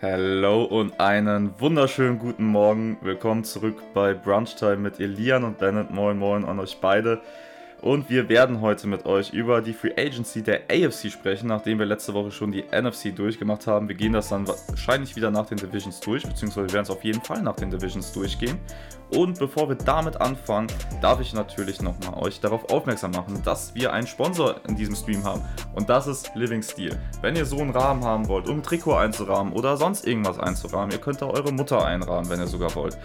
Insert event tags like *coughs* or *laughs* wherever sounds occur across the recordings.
Hallo und einen wunderschönen guten Morgen. Willkommen zurück bei Brunchtime mit Elian und Bennett. Moin Moin an euch beide. Und wir werden heute mit euch über die Free Agency der AFC sprechen, nachdem wir letzte Woche schon die NFC durchgemacht haben. Wir gehen das dann wahrscheinlich wieder nach den Divisions durch, beziehungsweise werden es auf jeden Fall nach den Divisions durchgehen. Und bevor wir damit anfangen, darf ich natürlich nochmal euch darauf aufmerksam machen, dass wir einen Sponsor in diesem Stream haben. Und das ist Living Steel. Wenn ihr so einen Rahmen haben wollt, um ein Trikot einzurahmen oder sonst irgendwas einzurahmen, ihr könnt da eure Mutter einrahmen, wenn ihr sogar wollt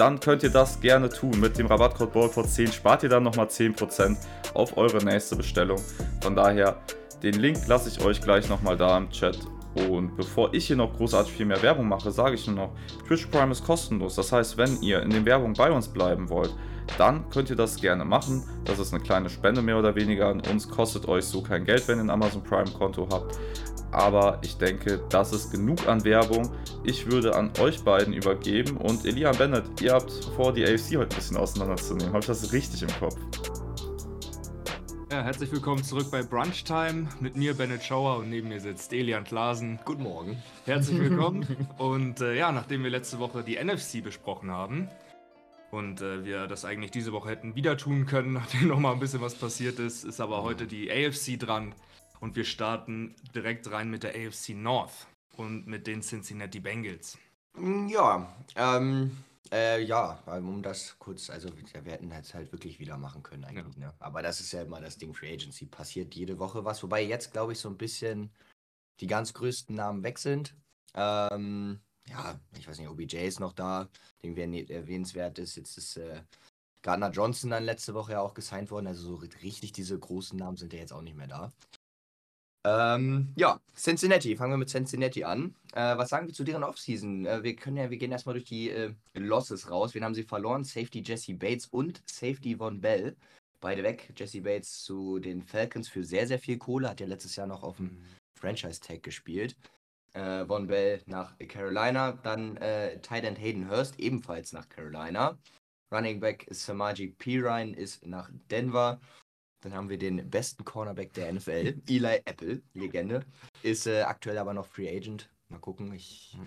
dann könnt ihr das gerne tun. Mit dem Rabattcode BALLCODE10 spart ihr dann nochmal 10% auf eure nächste Bestellung. Von daher, den Link lasse ich euch gleich nochmal da im Chat. Und bevor ich hier noch großartig viel mehr Werbung mache, sage ich nur noch, Twitch Prime ist kostenlos. Das heißt, wenn ihr in den Werbung bei uns bleiben wollt, dann könnt ihr das gerne machen. Das ist eine kleine Spende mehr oder weniger an uns, kostet euch so kein Geld, wenn ihr ein Amazon Prime Konto habt aber ich denke, das ist genug an Werbung. Ich würde an euch beiden übergeben und Elia Bennett, ihr habt vor, die AFC heute ein bisschen auseinanderzunehmen. Habe ich das richtig im Kopf? Ja, herzlich willkommen zurück bei Brunch Time mit mir, Bennett Schauer, und neben mir sitzt Elian Klasen. Guten Morgen. Herzlich willkommen. *laughs* und äh, ja, nachdem wir letzte Woche die NFC besprochen haben und äh, wir das eigentlich diese Woche hätten wieder tun können, *laughs* nachdem nochmal ein bisschen was passiert ist, ist aber heute die AFC dran. Und wir starten direkt rein mit der AFC North und mit den Cincinnati Bengals. Mm, ja, ähm, äh, ja, um das kurz, also wir hätten es halt wirklich wieder machen können eigentlich, ja. ne? Aber das ist ja immer das Ding Free Agency, passiert jede Woche was, wobei jetzt glaube ich so ein bisschen die ganz größten Namen weg sind. Ähm, ja, ich weiß nicht, OBJ ist noch da, den wir erwähnenswert ist. Jetzt ist äh, Gardner Johnson dann letzte Woche ja auch gesigned worden, also so richtig diese großen Namen sind ja jetzt auch nicht mehr da. Ähm, ja, Cincinnati. Fangen wir mit Cincinnati an. Äh, was sagen wir zu deren Offseason? Äh, wir können ja, wir gehen erstmal durch die äh, Losses raus. Wen haben sie verloren? Safety Jesse Bates und Safety Von Bell. Beide weg. Jesse Bates zu den Falcons für sehr, sehr viel Kohle. Hat ja letztes Jahr noch auf dem mhm. Franchise-Tag gespielt. Äh, Von Bell nach Carolina. Dann äh, Tight Hayden Hurst ebenfalls nach Carolina. Running Back Samaji Pirine ist nach Denver. Dann haben wir den besten Cornerback der NFL, *laughs* Eli Apple, Legende. Ist äh, aktuell aber noch Free Agent. Mal gucken. Ich hm.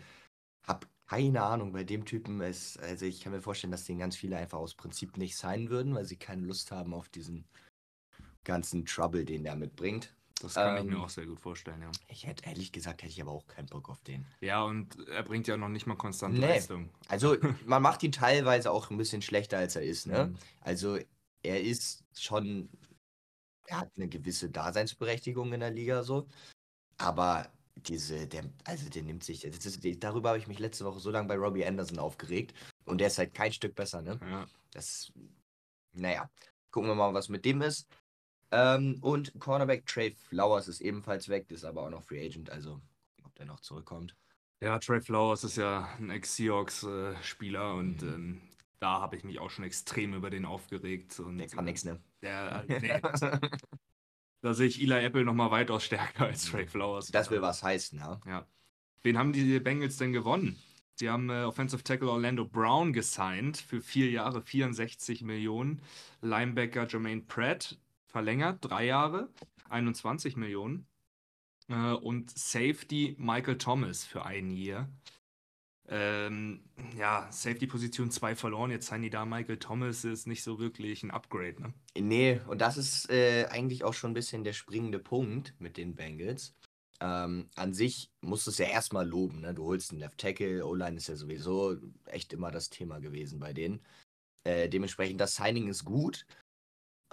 habe keine Ahnung bei dem Typen. Ist, also ich kann mir vorstellen, dass den ganz viele einfach aus Prinzip nicht sein würden, weil sie keine Lust haben auf diesen ganzen Trouble, den der mitbringt. Das kann ähm, ich mir ähm, auch sehr gut vorstellen, ja. Ich hätte ehrlich gesagt, hätte ich aber auch keinen Bock auf den. Ja, und er bringt ja noch nicht mal konstante nee. Leistung. Also man macht ihn teilweise auch ein bisschen schlechter, als er ist, ne? Mhm. Also er ist schon er hat eine gewisse Daseinsberechtigung in der Liga so. Aber diese, der, also der nimmt sich, ist, darüber habe ich mich letzte Woche so lange bei Robbie Anderson aufgeregt. Und der ist halt kein Stück besser, ne? Ja. Das, naja, gucken wir mal, was mit dem ist. Ähm, und Cornerback Trey Flowers ist ebenfalls weg, ist aber auch noch Free Agent, also ob der noch zurückkommt. Ja, Trey Flowers ist ja ein Ex-Seahawks-Spieler äh, und mhm. ähm, da habe ich mich auch schon extrem über den aufgeregt. Und, der kann nichts, ne? Der, *laughs* äh, nee, da sehe ich Eli Apple nochmal weitaus stärker als Trey Flowers. Das will was heißen, ja. Ja. Wen haben die Bengals denn gewonnen? Sie haben äh, Offensive Tackle Orlando Brown gesigned für vier Jahre 64 Millionen. Linebacker Jermaine Pratt verlängert, drei Jahre, 21 Millionen. Äh, und Safety Michael Thomas für ein Jahr, ähm, ja, Safety-Position 2 verloren. Jetzt seien die da. Michael Thomas ist nicht so wirklich ein Upgrade, ne? Nee, und das ist äh, eigentlich auch schon ein bisschen der springende Punkt mit den Bengals. Ähm, an sich musst du es ja erstmal loben, ne? Du holst einen Left Tackle, O-Line ist ja sowieso echt immer das Thema gewesen bei denen. Äh, dementsprechend, das Signing ist gut.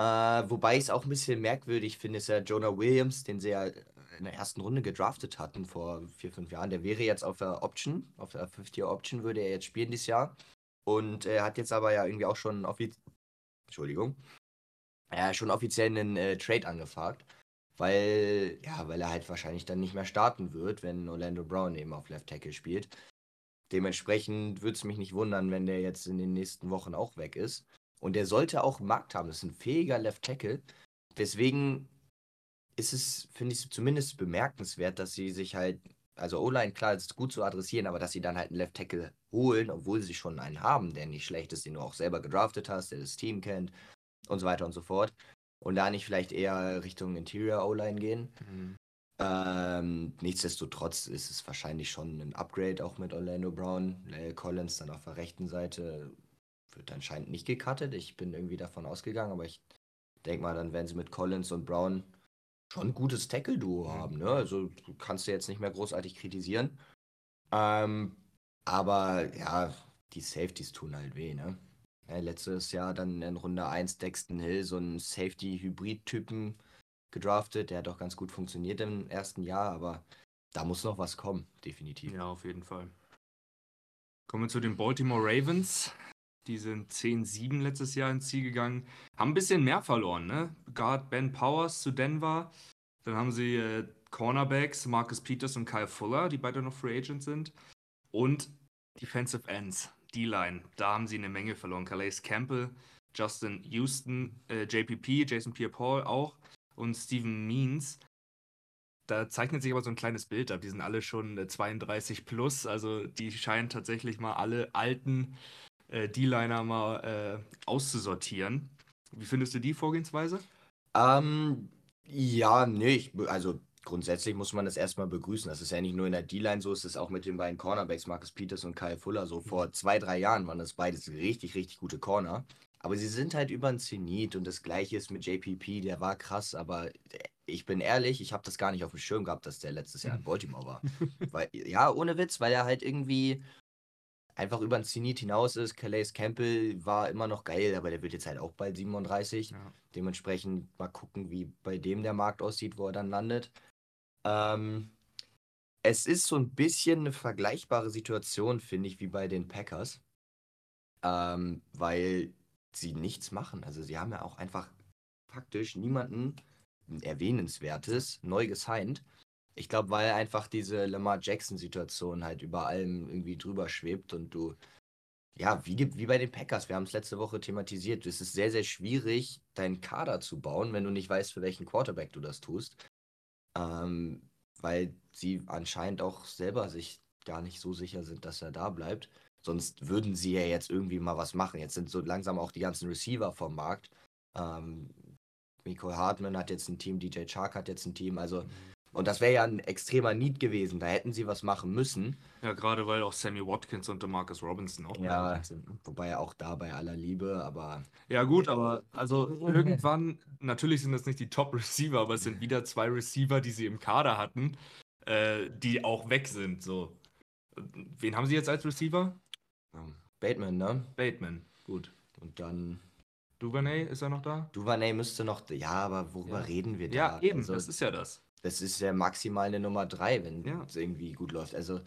Äh, wobei ich es auch ein bisschen merkwürdig finde, ist ja Jonah Williams, den sie ja in der ersten Runde gedraftet hatten vor vier, fünf Jahren. Der wäre jetzt auf der Option, auf der 50-Year-Option würde er jetzt spielen dieses Jahr. Und er hat jetzt aber ja irgendwie auch schon offiziell, Entschuldigung, ja, schon offiziell einen äh, Trade angefragt. Weil, ja, weil er halt wahrscheinlich dann nicht mehr starten wird, wenn Orlando Brown eben auf Left Tackle spielt. Dementsprechend würde es mich nicht wundern, wenn der jetzt in den nächsten Wochen auch weg ist. Und der sollte auch Markt haben. Das ist ein fähiger Left Tackle. Deswegen ist es, finde ich, zumindest bemerkenswert, dass sie sich halt, also O-Line, klar, ist gut zu adressieren, aber dass sie dann halt einen Left Tackle holen, obwohl sie schon einen haben, der nicht schlecht ist, den du auch selber gedraftet hast, der das Team kennt und so weiter und so fort. Und da nicht vielleicht eher Richtung Interior O-Line gehen. Mhm. Ähm, nichtsdestotrotz ist es wahrscheinlich schon ein Upgrade auch mit Orlando Brown. Lyle Collins dann auf der rechten Seite wird anscheinend nicht gecuttet. Ich bin irgendwie davon ausgegangen, aber ich denke mal, dann werden sie mit Collins und Brown schon ein gutes Tackle-Duo haben. Ne? Also kannst du jetzt nicht mehr großartig kritisieren. Ähm, aber ja, die Safeties tun halt weh, ne? Ja, letztes Jahr dann in Runde 1 Dexton Hill, so einen Safety-Hybrid-Typen gedraftet. Der hat auch ganz gut funktioniert im ersten Jahr, aber da muss noch was kommen, definitiv. Ja, auf jeden Fall. Kommen wir zu den Baltimore Ravens. Die sind 10-7 letztes Jahr ins Ziel gegangen. Haben ein bisschen mehr verloren, ne? Guard Ben Powers zu Denver. Dann haben sie äh, Cornerbacks, Marcus Peters und Kyle Fuller, die beide noch Free Agent sind. Und Defensive Ends, D-Line. Da haben sie eine Menge verloren. Calais Campbell, Justin Houston, äh, JPP, Jason Pierre-Paul auch und Steven Means. Da zeichnet sich aber so ein kleines Bild ab. Die sind alle schon 32 plus. Also die scheinen tatsächlich mal alle alten äh, D-Liner mal äh, auszusortieren. Wie findest du die Vorgehensweise? Ähm, ja, nee, ich, also grundsätzlich muss man das erstmal begrüßen. Das ist ja nicht nur in der D-Line so, es ist auch mit den beiden Cornerbacks, Marcus Peters und Kyle Fuller, so vor zwei, drei Jahren waren das beides richtig, richtig gute Corner. Aber sie sind halt über den Zenit und das gleiche ist mit JPP, der war krass, aber ich bin ehrlich, ich habe das gar nicht auf dem Schirm gehabt, dass der letztes Jahr in *laughs* Baltimore war. weil, ja, ohne Witz, weil er halt irgendwie einfach über den Zenit hinaus ist. Calais Campbell war immer noch geil, aber der wird jetzt halt auch bald 37. Ja. Dementsprechend mal gucken, wie bei dem der Markt aussieht, wo er dann landet. Ähm, es ist so ein bisschen eine vergleichbare Situation, finde ich, wie bei den Packers. Ähm, weil sie nichts machen. Also sie haben ja auch einfach faktisch niemanden erwähnenswertes neu gesigned. Ich glaube, weil einfach diese Lamar Jackson-Situation halt über allem irgendwie drüber schwebt und du, ja, wie, wie bei den Packers, wir haben es letzte Woche thematisiert, es ist sehr, sehr schwierig, deinen Kader zu bauen, wenn du nicht weißt, für welchen Quarterback du das tust. Ähm, weil sie anscheinend auch selber sich gar nicht so sicher sind, dass er da bleibt. Sonst würden sie ja jetzt irgendwie mal was machen. Jetzt sind so langsam auch die ganzen Receiver vom Markt. Ähm, Miko Hartman hat jetzt ein Team, DJ Chark hat jetzt ein Team. Also, und das wäre ja ein extremer Need gewesen. Da hätten sie was machen müssen. Ja, gerade weil auch Sammy Watkins und Marcus Robinson auch ja, sind. Wobei auch da bei aller Liebe, aber. Ja, gut, aber also irgendwann, natürlich sind das nicht die Top-Receiver, aber es sind wieder zwei Receiver, die sie im Kader hatten, äh, die auch weg sind. So. Wen haben sie jetzt als Receiver? Bateman, ne? Bateman, gut. Und dann. Duvernay, ist er noch da? Duvernay müsste noch. Ja, aber worüber ja. reden wir da? Ja, eben, also, das ist ja das. Das ist ja maximal eine Nummer 3, wenn ja. es irgendwie gut läuft. Also.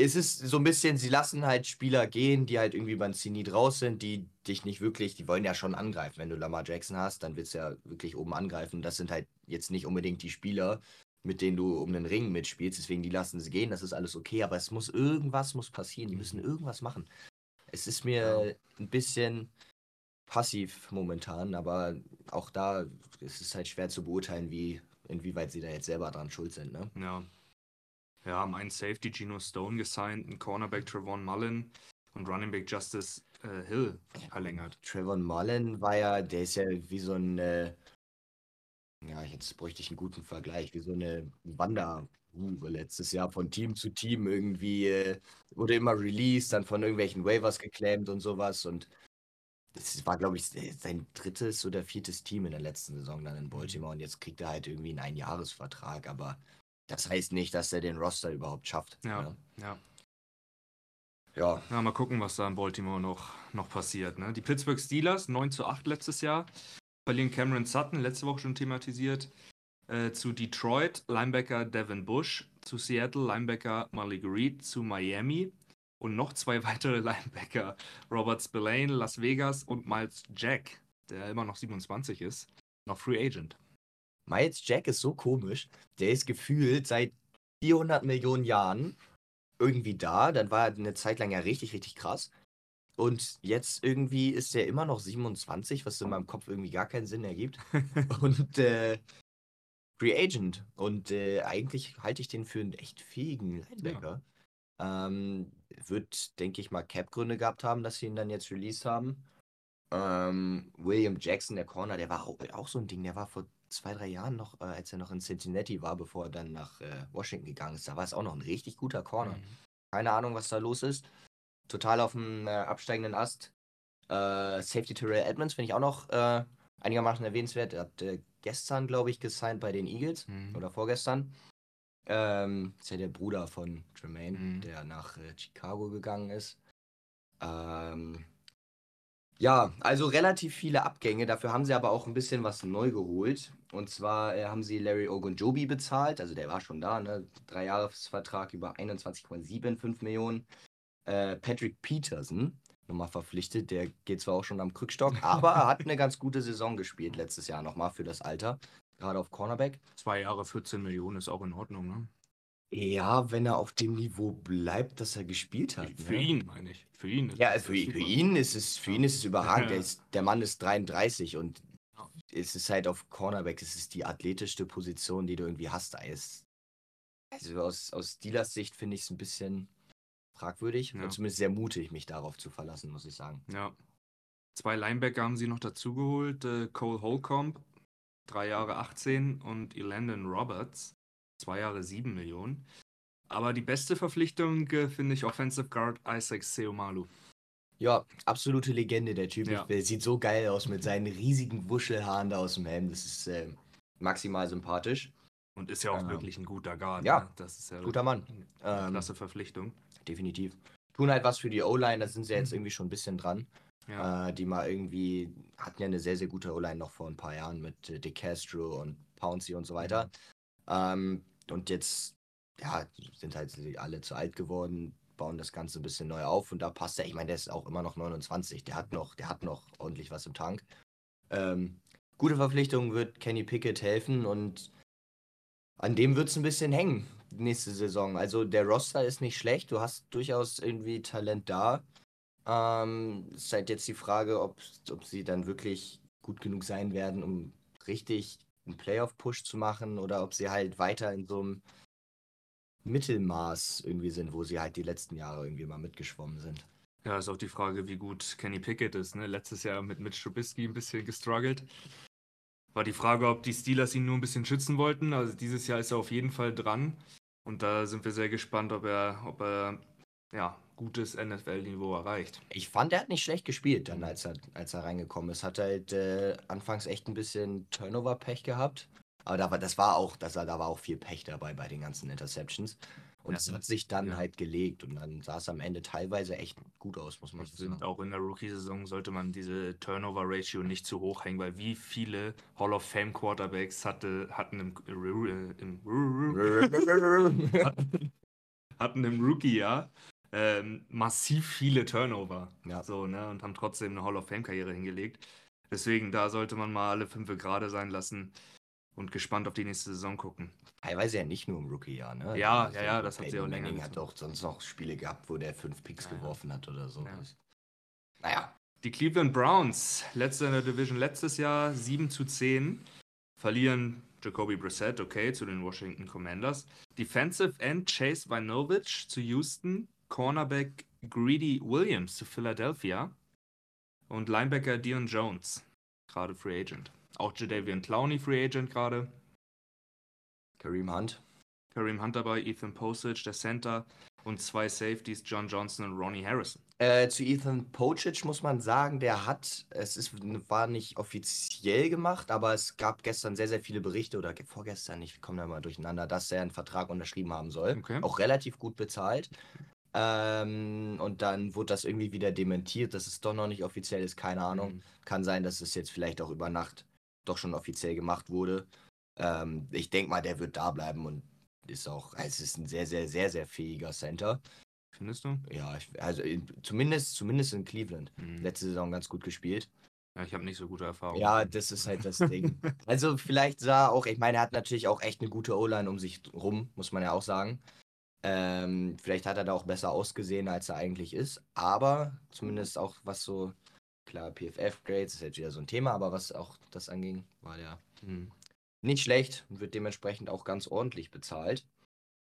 Es ist so ein bisschen, sie lassen halt Spieler gehen, die halt irgendwie beim Zenit raus sind, die dich nicht wirklich, die wollen ja schon angreifen. Wenn du Lamar Jackson hast, dann willst du ja wirklich oben angreifen. Das sind halt jetzt nicht unbedingt die Spieler, mit denen du um den Ring mitspielst. Deswegen, die lassen sie gehen, das ist alles okay, aber es muss irgendwas muss passieren. Die müssen irgendwas machen. Es ist mir ein bisschen passiv momentan, aber auch da ist es halt schwer zu beurteilen, wie, inwieweit sie da jetzt selber dran schuld sind. Ne? Ja. Ja, haben einen Safety Geno Stone gesigned, einen Cornerback Trevon Mullen und Running Back Justice äh, Hill verlängert. Trevon Mullen war ja, der ist ja wie so ein äh, ja, jetzt bräuchte ich einen guten Vergleich, wie so eine Wanderhure letztes Jahr von Team zu Team irgendwie äh, wurde immer released, dann von irgendwelchen Waivers geclaimed und sowas und das war, glaube ich, sein drittes oder viertes Team in der letzten Saison dann in mhm. Baltimore und jetzt kriegt er halt irgendwie einen Einjahresvertrag, aber das heißt nicht, dass er den Roster überhaupt schafft. Ja, ne? ja. Ja. ja. mal gucken, was da in Baltimore noch, noch passiert. Ne? Die Pittsburgh Steelers, 9 zu 8 letztes Jahr, verlieren Cameron Sutton, letzte Woche schon thematisiert, äh, zu Detroit, Linebacker Devin Bush, zu Seattle, Linebacker Malik Reed, zu Miami und noch zwei *laughs* weitere Linebacker, Robert Spillane, Las Vegas und Miles Jack, der immer noch 27 ist, noch Free Agent. Miles Jack ist so komisch, der ist gefühlt seit 400 Millionen Jahren irgendwie da, dann war er eine Zeit lang ja richtig, richtig krass. Und jetzt irgendwie ist er immer noch 27, was in meinem Kopf irgendwie gar keinen Sinn ergibt. *laughs* und äh, Free Agent. Und äh, eigentlich halte ich den für einen echt fähigen Linebacker. Ja. Ähm, wird, denke ich mal, Cap-Gründe gehabt haben, dass sie ihn dann jetzt released haben. Ähm, William Jackson, der Corner, der war auch, auch so ein Ding. Der war vor zwei, drei Jahren noch, äh, als er noch in Cincinnati war, bevor er dann nach äh, Washington gegangen ist. Da war es auch noch ein richtig guter Corner. Mhm. Keine Ahnung, was da los ist. Total auf dem äh, absteigenden Ast. Äh, Safety Terrell Edmonds finde ich auch noch äh, einigermaßen erwähnenswert. Er hat äh, gestern, glaube ich, gesigned bei den Eagles. Mhm. Oder vorgestern. Ähm, ist ja der Bruder von Tremaine, Mhm. der nach äh, Chicago gegangen ist. Ähm, ja, also relativ viele Abgänge. Dafür haben sie aber auch ein bisschen was neu geholt. Und zwar äh, haben sie Larry Ogunjobi bezahlt. Also der war schon da, ne? Drei Jahresvertrag über 21,75 Millionen. Äh, Patrick Peterson nochmal verpflichtet. Der geht zwar auch schon am Krückstock, aber er hat eine ganz gute Saison gespielt letztes Jahr nochmal für das Alter. Gerade auf Cornerback. Zwei Jahre 14 Millionen ist auch in Ordnung, ne? Ja, wenn er auf dem Niveau bleibt, das er gespielt hat. Für ne? ihn, meine ich. Für ihn. ist Ja, für, für ihn ist es, für ihn ist es überragend. Ja. Der, ist, der Mann ist 33 und Ja. es ist halt auf Cornerback, es ist die athletischste Position, die du irgendwie hast. Da ist- Also aus, aus Steelers Sicht finde ich es ein bisschen fragwürdig Ja. und zumindest sehr mutig, mich darauf zu verlassen, muss ich sagen. Ja. Zwei Linebacker haben sie noch dazugeholt. Äh, Cole Holcomb, drei Jahre 18 und Elandon Roberts, zwei Jahre 7 Millionen. Aber die beste Verpflichtung äh, finde ich Offensive Guard Isaac Seomalu. Ja, absolute Legende, der Typ. Ja. Der sieht so geil aus mit seinen riesigen Wuschelhaaren da aus dem Helm. Das ist äh, maximal sympathisch. Und ist ja auch Ja. wirklich ein guter Guard. Ja. Ne? Das ist ja Guter Mann. Ähm, klasse Verpflichtung. definitiv. Tun halt was für die O-Line, da sind sie Mhm. jetzt irgendwie schon ein bisschen dran. Ja. Äh, die mal irgendwie hatten ja eine sehr, sehr gute O-Line noch vor ein paar Jahren mit äh, De Castro und Pouncy und so weiter. Ähm, und jetzt, ja, sind halt alle zu alt geworden, bauen das Ganze ein bisschen neu auf und da passt er. Ich meine, der ist auch immer noch 29. Der hat noch, der hat noch ordentlich was im Tank. Ähm, gute Verpflichtung wird Kenny Pickett helfen und an dem wird es ein bisschen hängen nächste Saison. Also der Roster ist nicht schlecht, du hast durchaus irgendwie Talent da. Ähm, ist halt jetzt die Frage, ob, ob sie dann wirklich gut genug sein werden, um richtig einen Playoff-Push zu machen oder ob sie halt weiter in so einem Mittelmaß irgendwie sind, wo sie halt die letzten Jahre irgendwie mal mitgeschwommen sind. ja, ist auch die Frage, wie gut Kenny Pickett ist. Ne? Letztes Jahr mit Mitch Trubisky ein bisschen gestruggelt. War die Frage, ob die Steelers ihn nur ein bisschen schützen wollten. Also dieses Jahr ist er auf jeden Fall dran. Und da sind wir sehr gespannt, ob er, ob er ja, gutes NFL-Niveau erreicht. Ich fand, er hat nicht schlecht gespielt, dann als er, als er reingekommen ist. Hat halt äh, anfangs echt ein bisschen Turnover-Pech gehabt. Aber da war, das war auch, das, da war auch viel Pech dabei bei den ganzen Interceptions. Und es hat sich dann Ja. halt gelegt und dann sah es am Ende teilweise echt gut aus, muss man Ich so sagen. auch in der Rookie-Saison sollte man diese Turnover-Ratio nicht zu hoch hängen, weil wie viele Hall of Fame-Quarterbacks hatte, hatten im, äh, im, hatten im Rookie-Jahr ähm, massiv viele Turnover. Ja. So, ne? Und haben trotzdem eine Hall of Fame-Karriere hingelegt. Deswegen, da sollte man mal alle fünf gerade sein lassen und gespannt auf die nächste Saison gucken. Teilweise ja nicht nur im Rookie-Jahr, ne? Ja, Also ja, ja, das hat sie auch länger Manning hat auch sonst noch Spiele gehabt, wo der fünf Picks ja. geworfen hat oder so. Ja. Naja, Die Cleveland Browns, letzte in der Division letztes Jahr, 7 zu 10, verlieren Jacoby Brissett, okay, zu den Washington Commanders. Defensive End Chase Vinovich zu Houston, Cornerback Greedy Williams zu Philadelphia und Linebacker Dion Jones, gerade Free Agent. Auch Jadavian Clowney Free Agent gerade. Kareem Hunt. Kareem Hunt dabei, Ethan Postage, der Center und zwei Safeties, John Johnson und Ronnie Harrison. Äh, zu Ethan Pocic muss man sagen, der hat, es ist, war nicht offiziell gemacht, aber es gab gestern sehr, sehr viele Berichte oder ge- vorgestern, ich komme da mal durcheinander, dass er einen Vertrag unterschrieben haben soll. Okay. Auch relativ gut bezahlt. Ähm, und dann wurde das irgendwie wieder dementiert, dass es doch noch nicht offiziell ist, keine Ahnung. Mhm. Kann sein, dass es jetzt vielleicht auch über Nacht doch schon offiziell gemacht wurde. Ähm, ich denke mal, der wird da bleiben und ist auch, es ist ein sehr, sehr, sehr, sehr fähiger Center. Findest du? Ja, ich, also in, zumindest, zumindest in Cleveland. Mhm. Letzte Saison ganz gut gespielt. Ja, ich habe nicht so gute Erfahrungen. Ja, das ist halt das Ding. *laughs* Also vielleicht sah auch, ich meine, er hat natürlich auch echt eine gute O-Line um sich rum, muss man ja auch sagen. Ähm, vielleicht hat er da auch besser ausgesehen, als er eigentlich ist. Aber zumindest auch was so, klar, PFF-Grades ist jetzt wieder so ein Thema, aber was auch das anging, war der Mhm. nicht schlecht und wird dementsprechend auch ganz ordentlich bezahlt.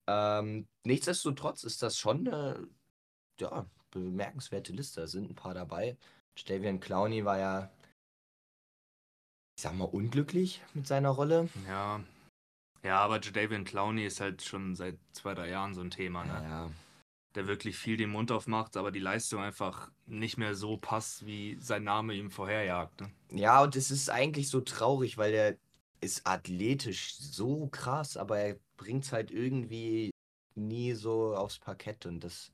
Ähm, nichtsdestotrotz ist das schon eine ja, bemerkenswerte Liste. Da sind ein paar dabei. Stavian Clowney war ja ich sag mal, unglücklich mit seiner Rolle. Ja. Ja, aber Jadavian Clowney ist halt schon seit zwei, drei Jahren so ein Thema, ne? Ja, Der wirklich viel den Mund aufmacht, aber die Leistung einfach nicht mehr so passt, wie sein Name ihm vorherjagt. Ne? ja und es ist eigentlich so traurig, weil er ist athletisch so krass, aber er bringt es halt irgendwie nie so aufs Parkett und das.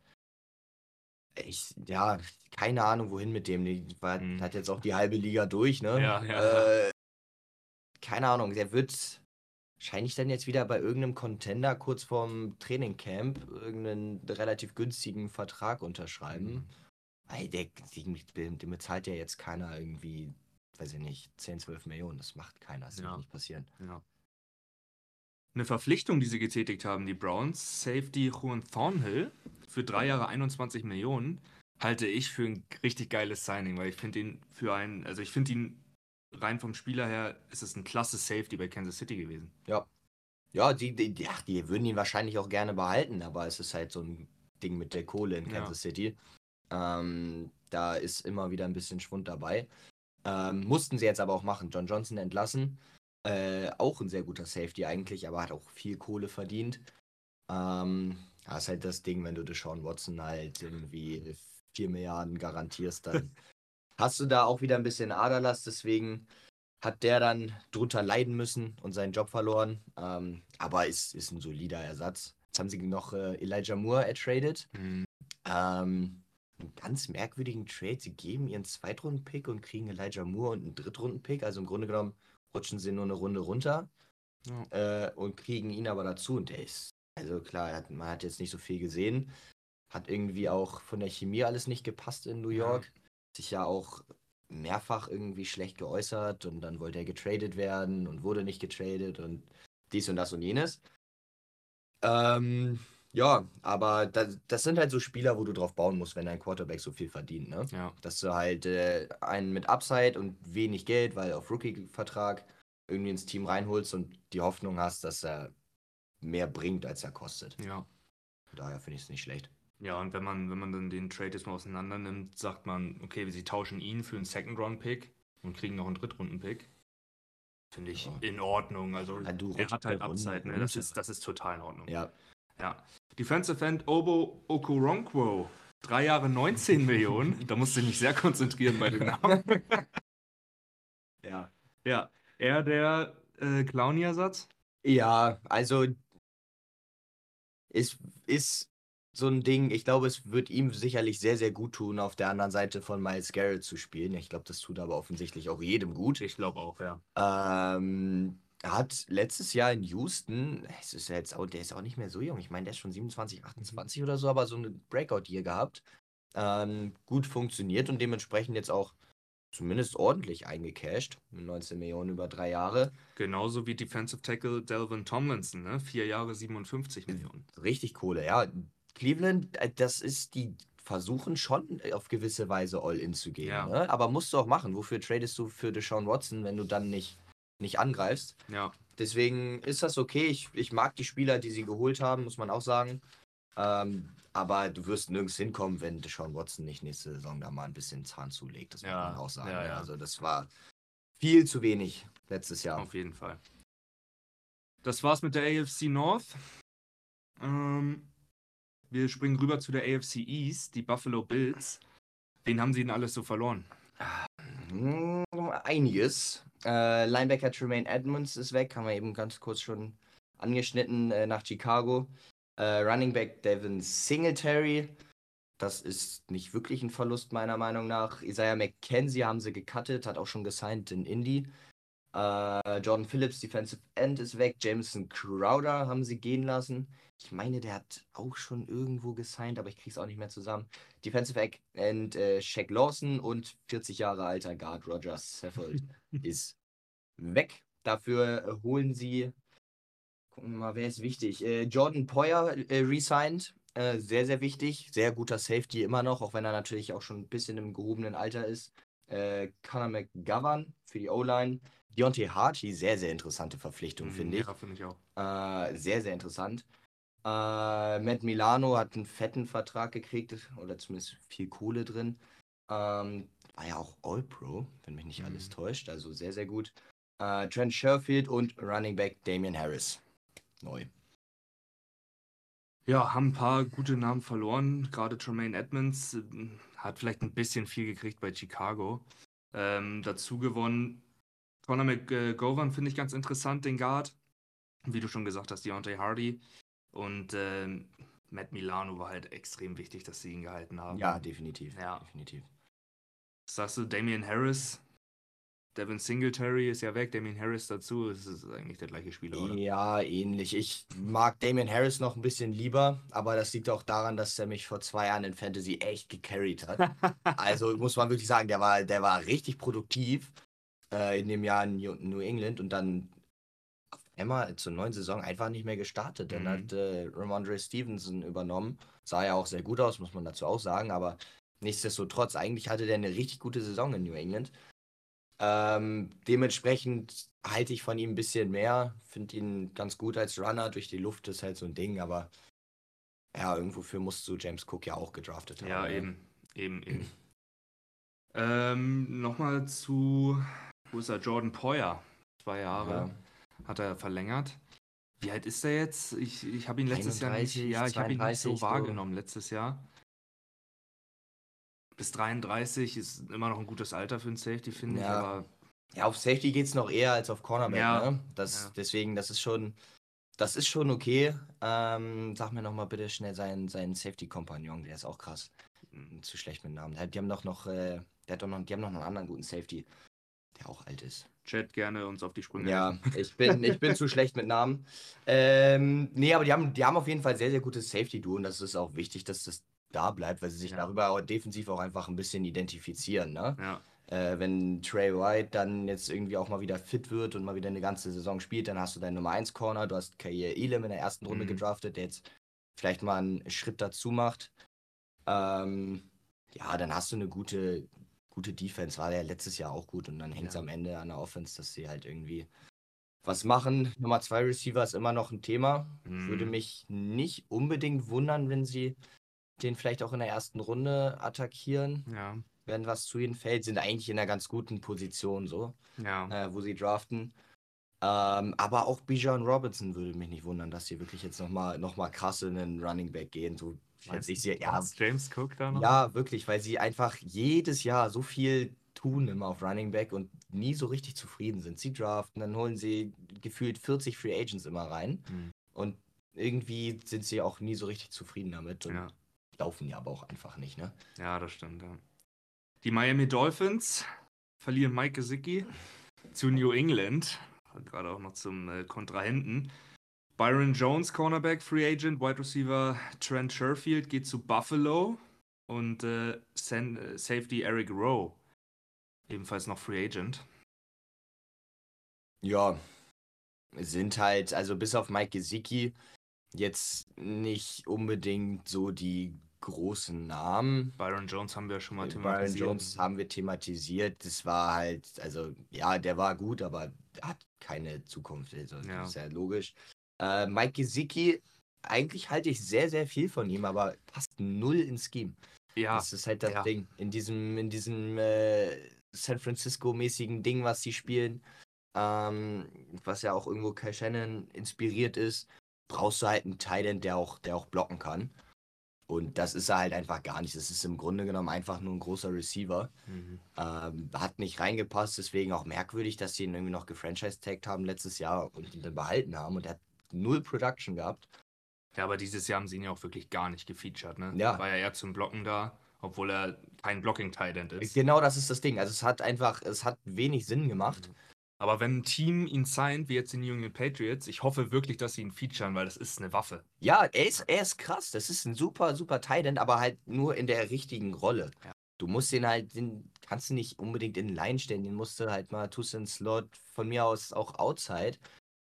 Ich, ja, keine Ahnung, wohin mit dem. Die war, Mhm. hat jetzt auch die halbe Liga durch, ne? Ja, ja. Äh, keine Ahnung, der wird wahrscheinlich dann jetzt wieder bei irgendeinem Contender kurz vorm Trainingcamp irgendeinen relativ günstigen Vertrag unterschreiben. Weil der, dem, dem bezahlt ja jetzt keiner irgendwie, weiß ich nicht, 10, 12 Millionen. Das macht keiner. Das Ja. wird nicht passieren. Ja. Eine Verpflichtung, die sie getätigt haben, die Browns, Safety Juan Thornhill für drei Jahre 21 Millionen, halte ich für ein richtig geiles Signing, weil ich finde ihn für einen, also ich finde ihn rein vom Spieler her, ist es ein klasse Safety bei Kansas City gewesen. Ja, die, die, die, ach, die würden ihn wahrscheinlich auch gerne behalten, aber es ist halt so ein Ding mit der Kohle in Ja. Kansas City. Ähm, da ist immer wieder ein bisschen Schwund dabei. Ähm, mussten sie jetzt aber auch machen. John Johnson entlassen. Äh, auch ein sehr guter Safety eigentlich, aber hat auch viel Kohle verdient. Ähm, ja, ist halt das Ding, wenn du Deshaun Watson halt irgendwie 4 Milliarden garantierst, dann *laughs* hast du da auch wieder ein bisschen Aderlass. Deswegen hat der dann drunter leiden müssen und seinen Job verloren. Ähm, aber ist, ist ein solider Ersatz. Jetzt haben sie noch äh, Elijah Moore ertradet. Ähm, einen ganz merkwürdigen Trade. Sie geben ihren Zweitrunden-Pick und kriegen Elijah Moore und einen Drittrunden-Pick. Also im Grunde genommen rutschen sie nur eine Runde runter Ja. äh, und kriegen ihn aber dazu. Und der ist, also klar, hat, man hat jetzt nicht so viel gesehen. Hat irgendwie auch von der Chemie alles nicht gepasst in New Ja. Sich ja auch mehrfach irgendwie schlecht geäußert und dann wollte er getradet werden und wurde nicht getradet und dies und das und jenes. Ähm, ja, aber das, das sind halt so Spieler, wo du drauf bauen musst, wenn dein Quarterback so viel verdient, ne? Ja. Dass du halt äh, einen mit Upside und wenig Geld, weil auf Rookie-Vertrag irgendwie ins Team reinholst und die Hoffnung hast, dass er mehr bringt, als er kostet. Ja. Daher finde ich es nicht schlecht. Ja, und wenn man, wenn man dann den Trade jetzt mal auseinander nimmt, sagt man, okay, sie tauschen ihn für einen Second-Round-Pick und kriegen noch einen Drittrunden-Pick. Finde ich Ja. in Ordnung. Also Ja, du er hat halt Upside, ne? Das ist, das ist total in Ordnung. Ja, Ja. Defensive End Obo Okoronkwo. Drei Jahre 19 *laughs* Millionen. Da musst du dich sehr konzentrieren bei den *laughs* Namen. ja. Ja. Er der äh, Clowny-Ersatz? Ja, also ist, ist so ein Ding, ich glaube, es wird ihm sicherlich sehr, sehr gut tun, auf der anderen Seite von Miles Garrett zu spielen. Ich glaube, das tut aber offensichtlich auch jedem gut. Ich glaube auch, ja. Ähm, hat letztes Jahr in Houston, es ist ja jetzt auch, der ist auch nicht mehr so jung, ich meine, der ist schon 27, 28 oder so, aber so eine Breakout-Year gehabt. Ähm, gut funktioniert und dementsprechend jetzt auch zumindest ordentlich eingecashed. Mit 19 Millionen über drei Jahre. Genauso wie Defensive Tackle Delvin Tomlinson, ne? Vier Jahre 57 Millionen. Richtig Kohle, ja. Cleveland, äh, das ist, die versuchen schon äh, auf gewisse Weise All-In zu gehen. Ja. Ne? Aber musst du auch machen. Wofür tradest du für Deshaun Watson, wenn du dann nicht, nicht angreifst? Ja. Deswegen ist das okay. Ich, ich mag die Spieler, die sie geholt haben, muss man auch sagen. Ähm, aber du wirst nirgends hinkommen, wenn Deshaun Watson nicht nächste Saison da mal ein bisschen Zahn zulegt. Das Ja, muss man auch sagen. ja, ne? ja. Also das war viel zu wenig letztes Jahr. Auf jeden Fall. Das war's mit der AFC North. Ähm, wir springen rüber zu der AFC East, die Buffalo Bills. Wen haben sie denn alles so verloren? Hm, Einiges. Äh, Linebacker Tremaine Edmonds ist weg, haben wir eben ganz kurz schon angeschnitten äh, nach Chicago. Äh, Running Back Devin Singletary. Das ist nicht wirklich ein Verlust, meiner Meinung nach. Isaiah McKenzie haben sie gecuttet, hat auch schon gesigned in Indy. Äh, Jordan Phillips, Defensive End, ist weg. Jameson Crowder haben sie gehen lassen. Ich meine, der hat auch schon irgendwo gesigned, aber ich krieg's auch nicht mehr zusammen. Defensive End äh, Shaq Lawson und 40 Jahre alter Guard Roger Saffold *laughs* ist weg. Dafür äh, holen sie, gucken wir mal, wer ist wichtig? Äh, Jordan Poyer äh, resigned. Äh, sehr, sehr wichtig. Sehr guter Safety immer noch, auch wenn er natürlich auch schon ein bisschen im gehobenen Alter ist. Äh, Conor McGovern für die O-Line. Deontay Harty, sehr, sehr interessante Verpflichtung, finde ich. Ja, finde ich auch. Äh, sehr, sehr interessant. Äh, Matt Milano hat einen fetten Vertrag gekriegt, oder zumindest viel Kohle drin. Ähm, war ja auch All-Pro, wenn mich nicht alles Mhm. täuscht, also sehr, sehr gut. Äh, Trent Sherfield und Running Back Damian Harris. Neu. Ja, haben ein paar gute Namen verloren. Gerade Tremaine Edmonds äh, hat vielleicht ein bisschen viel gekriegt bei Chicago. Ähm, dazu gewonnen. Conor McGovern finde ich ganz interessant, den Guard. Wie du schon gesagt hast, Deontay Hardy. Und ähm, Matt Milano war halt extrem wichtig, dass sie ihn gehalten haben. Ja, definitiv. Ja. definitiv. Sagst du, Damian Harris, Devin Singletary ist ja weg, Damian Harris dazu, es ist eigentlich der gleiche Spieler, oder? Ja, ähnlich. Ich mag Damian Harris noch ein bisschen lieber, aber das liegt auch daran, dass er mich vor zwei Jahren in Fantasy echt gecarried hat. *laughs* also muss man wirklich sagen, der war, der war richtig produktiv äh, in dem Jahr in New England und dann auf einmal zur neuen Saison einfach nicht mehr gestartet. Dann Mhm. hat äh, Ramondre Stevenson übernommen. Sah ja auch sehr gut aus, muss man dazu auch sagen, aber nichtsdestotrotz, eigentlich hatte der eine richtig gute Saison in New England. Ähm, dementsprechend halte ich von ihm ein bisschen mehr. Finde ihn ganz gut als Runner. Durch die Luft ist halt so ein Ding, aber ja, irgendwofür musst du James Cook ja auch gedraftet haben. Ja, ne? eben, eben, eben. ähm, Nochmal zu, wo ist er? Jordan Poyer, zwei Jahre Ja. hat er verlängert. Wie alt ist er jetzt? Ich, ich habe ihn letztes Jahr nicht, 31, ja, ich habe ihn nicht so 32 so. wahrgenommen letztes Jahr. Bis 33 ist immer noch ein gutes Alter für einen Safety, finde ich, Ja. aber Ja, auf Safety geht es noch eher als auf Cornerback, Ja, ne? Das, ja. Deswegen, das ist schon, das ist schon okay. Ähm, sag mir nochmal bitte schnell seinen, seinen Safety-Kompagnon, der ist auch krass. Hm, Zu schlecht mit Namen. Die haben doch noch, äh, der hat doch noch, die haben noch einen anderen guten Safety, der auch alt ist. Chat gerne uns auf die Sprünge. Ja, ich bin, ich bin zu schlecht mit Namen. Ähm, nee, aber die haben, die haben auf jeden Fall sehr, sehr gutes Safety-Duo und das ist auch wichtig, dass das da bleibt, weil sie sich Ja. darüber auch defensiv auch einfach ein bisschen identifizieren, ne? Ja, Äh, wenn Trey White dann jetzt irgendwie auch mal wieder fit wird und mal wieder eine ganze Saison spielt, dann hast du deinen Nummer 1 Corner, du hast Kair Elam in der ersten Runde Mhm. gedraftet, der jetzt vielleicht mal einen Schritt dazu macht. Ähm, ja, dann hast du eine gute, gute Defense, war der letztes Jahr auch gut und dann hängt es Ja. am Ende an der Offense, dass sie halt irgendwie was machen. Nummer 2 Receiver ist immer noch ein Thema. Würde Mhm. mich nicht unbedingt wundern, wenn sie den vielleicht auch in der ersten Runde attackieren ja, wenn was zu ihnen fällt, sind eigentlich in einer ganz guten Position so, ja. äh, wo sie draften. Ähm, aber auch Bijan Robinson würde mich nicht wundern, dass sie wirklich jetzt nochmal noch mal krass in den Running Back gehen. So, als ich sie, ja, James Cook da noch? ja, wirklich, weil sie einfach jedes Jahr so viel tun immer auf Running Back und nie so richtig zufrieden sind. Sie draften, dann holen sie gefühlt 40 Free Agents immer rein Hm. und irgendwie sind sie auch nie so richtig zufrieden damit und Ja. Laufen ja aber auch einfach nicht, ne? Ja, das stimmt, ja. Die Miami Dolphins verlieren Mike Gesicki zu New England. Gerade auch noch zum äh, Kontrahenten. Byron Jones, Cornerback, Free Agent, Wide Receiver Trent Sherfield geht zu Buffalo. Und äh, äh, Safety Eric Rowe, ebenfalls noch Free Agent. Ja, sind halt, also bis auf Mike Gesicki, jetzt nicht unbedingt so die großen Namen. Byron Jones haben wir schon mal Byron thematisiert. Jones haben wir thematisiert. Das war halt, also ja, der war gut, aber hat keine Zukunft. Also, Ja. Das ist ja logisch. Äh, Mike Gesicki, eigentlich halte ich sehr, sehr viel von ihm, aber passt null ins Scheme. Ja, Das ist halt das ja. Ding. In diesem, in diesem äh, San Francisco-mäßigen Ding, was sie spielen, ähm, was ja auch irgendwo Kai Shannon inspiriert ist, brauchst du halt einen Thailand, der auch, der auch blocken kann. Und das ist er halt einfach gar nicht. Das ist im Grunde genommen einfach nur ein großer Receiver. Mhm. Ähm, hat nicht reingepasst, deswegen auch merkwürdig, dass sie ihn irgendwie noch gefranchise-tagged haben letztes Jahr und ihn dann behalten haben. Und er hat null Production gehabt. Ja, aber dieses Jahr haben sie ihn ja auch wirklich gar nicht gefeatured, ne? Ja. War ja eher zum Blocken da, obwohl er kein Blocking-Tight-End ist. Genau das ist das Ding. Also es hat einfach, es hat wenig Sinn gemacht. Aber wenn ein Team ihn signed, wie jetzt die New England Patriots, ich hoffe wirklich, dass sie ihn featuren, weil das ist eine Waffe. Ja, er ist, er ist krass. Das ist ein super, super Titan, aber halt nur in der richtigen Rolle. Ja. Du musst den halt, den kannst du nicht unbedingt in Line stellen. Den musst du halt mal, tust du in Slot von mir aus auch outside,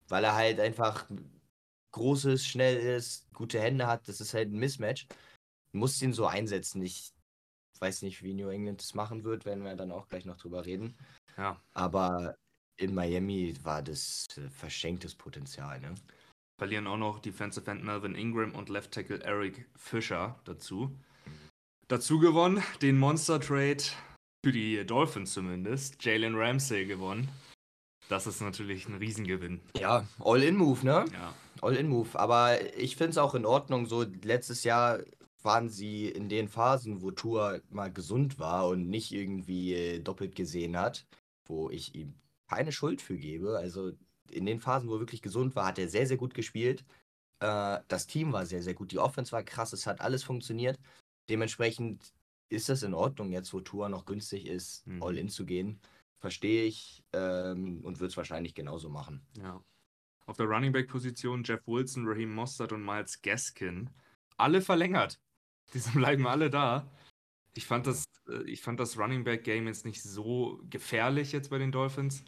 weil er halt einfach groß ist, schnell ist, gute Hände hat. Das ist halt ein Mismatch. Du musst ihn so einsetzen. Ich weiß nicht, wie New England das machen wird, werden wir dann auch gleich noch drüber reden. Ja. Aber in Miami war das äh, verschenktes Potenzial, ne? Verlieren auch noch Defensive End Melvin Ingram und Left Tackle Eric Fischer dazu. Dazu gewonnen, den Monster Trade für die Dolphins zumindest. Jalen Ramsey gewonnen. Das ist natürlich ein Riesengewinn. Ja, All-In-Move, ne? Ja. All-In-Move. Aber ich finde es auch in Ordnung. So, letztes Jahr waren sie in den Phasen, wo Tour mal gesund war und nicht irgendwie äh, doppelt gesehen hat, wo ich ihm keine Schuld für gebe. Also in den Phasen, wo er wirklich gesund war, hat er sehr, sehr gut gespielt. Äh, das Team war sehr, sehr gut. Die Offense war krass. Es hat alles funktioniert. Dementsprechend ist das in Ordnung, jetzt wo Tour noch günstig ist, Mhm. All-In zu gehen. Verstehe ich ähm, und würde es wahrscheinlich genauso machen. Ja. Auf der Running Back Position Jeff Wilson, Raheem Mostert und Miles Gaskin. Alle verlängert. Die *laughs* bleiben alle da. Ich fand das, äh, ich fand das Running Back Game jetzt nicht so gefährlich jetzt bei den Dolphins.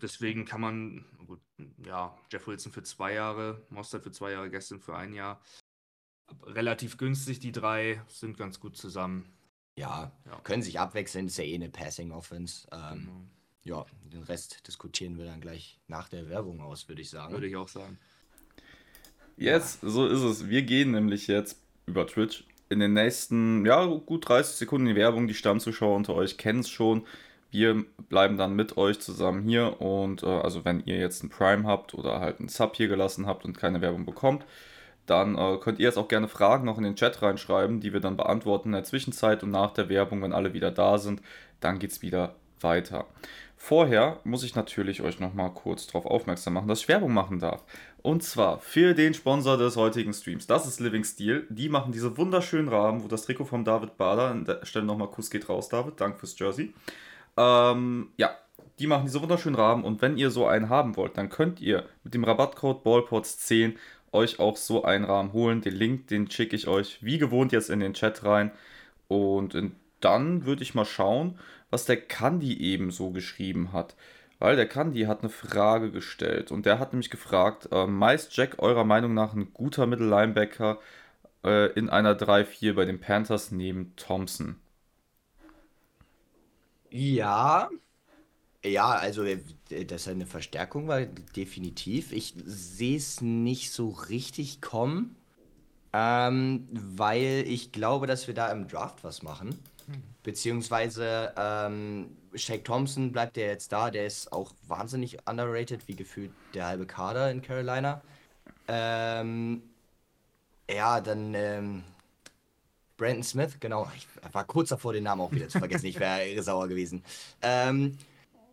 Deswegen kann man, gut, ja, Jeff Wilson für zwei Jahre, Mostert für zwei Jahre, Gaskin für ein Jahr. Relativ günstig, die drei sind ganz gut zusammen. Ja, Ja. können sich abwechseln, ist ja eh eine Passing-Offense. Ähm, Genau. ja, den Rest diskutieren wir dann gleich nach der Werbung aus, würde ich sagen. Würde ich auch sagen. Yes, so ist es. Wir gehen nämlich jetzt über Twitch in den nächsten, ja, gut 30 Sekunden die Werbung. Die Stammzuschauer unter euch kennen es schon. Wir bleiben dann mit euch zusammen hier und äh, also wenn ihr jetzt einen Prime habt oder halt einen Sub hier gelassen habt und keine Werbung bekommt, dann äh, könnt ihr jetzt auch gerne Fragen noch in den Chat reinschreiben, die wir dann beantworten in der Zwischenzeit und nach der Werbung, wenn alle wieder da sind, dann geht es wieder weiter. Vorher muss ich natürlich euch nochmal kurz darauf aufmerksam machen, dass ich Werbung machen darf. Und zwar für den Sponsor des heutigen Streams. Das ist Living Steel. Die machen diese wunderschönen Rahmen, wo das Trikot von David Bader, an der Stelle nochmal Kuss geht raus, David. Danke fürs Jersey. Ähm, ja, die machen diese wunderschönen Rahmen und wenn ihr so einen haben wollt, dann könnt ihr mit dem Rabattcode BallPods10 euch auch so einen Rahmen holen. Den Link, den schicke ich euch wie gewohnt jetzt in den Chat rein. Und in, dann würde ich mal schauen, was der Kandi eben so geschrieben hat. Weil der Kandi hat eine Frage gestellt und der hat nämlich gefragt, äh, meist Jack eurer Meinung nach ein guter Mittellinebacker äh, in einer 3-4 bei den Panthers neben Thompson? Ja, ja, also äh, dass er eine Verstärkung war, definitiv. Ich sehe es nicht so richtig kommen, ähm, weil ich glaube, dass wir da im Draft was machen. Beziehungsweise ähm, Shake Thompson bleibt ja jetzt da, der ist auch wahnsinnig underrated, wie gefühlt der halbe Kader in Carolina. Ähm, ja, dann ähm, Brandon Smith, genau. Ich war kurz davor, den Namen auch wieder zu vergessen. Ich wäre sauer gewesen. Ähm,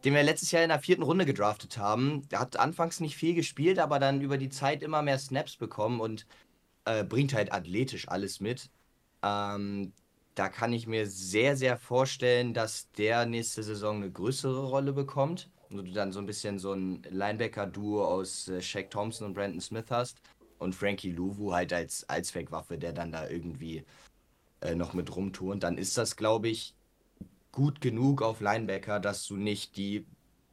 den wir letztes Jahr in der vierten Runde gedraftet haben. Der hat anfangs nicht viel gespielt, aber dann über die Zeit immer mehr Snaps bekommen und äh, bringt halt athletisch alles mit. Ähm, da kann ich mir sehr, sehr vorstellen, dass der nächste Saison eine größere Rolle bekommt. Und du dann so ein bisschen so ein Linebacker-Duo aus äh, Shaq Thompson und Brandon Smith hast. Und Frankie Louvu halt als Allzweckwaffe, der dann da irgendwie äh, noch mit rumturnt. Dann ist das, glaube ich, gut genug auf Linebacker, dass du nicht die,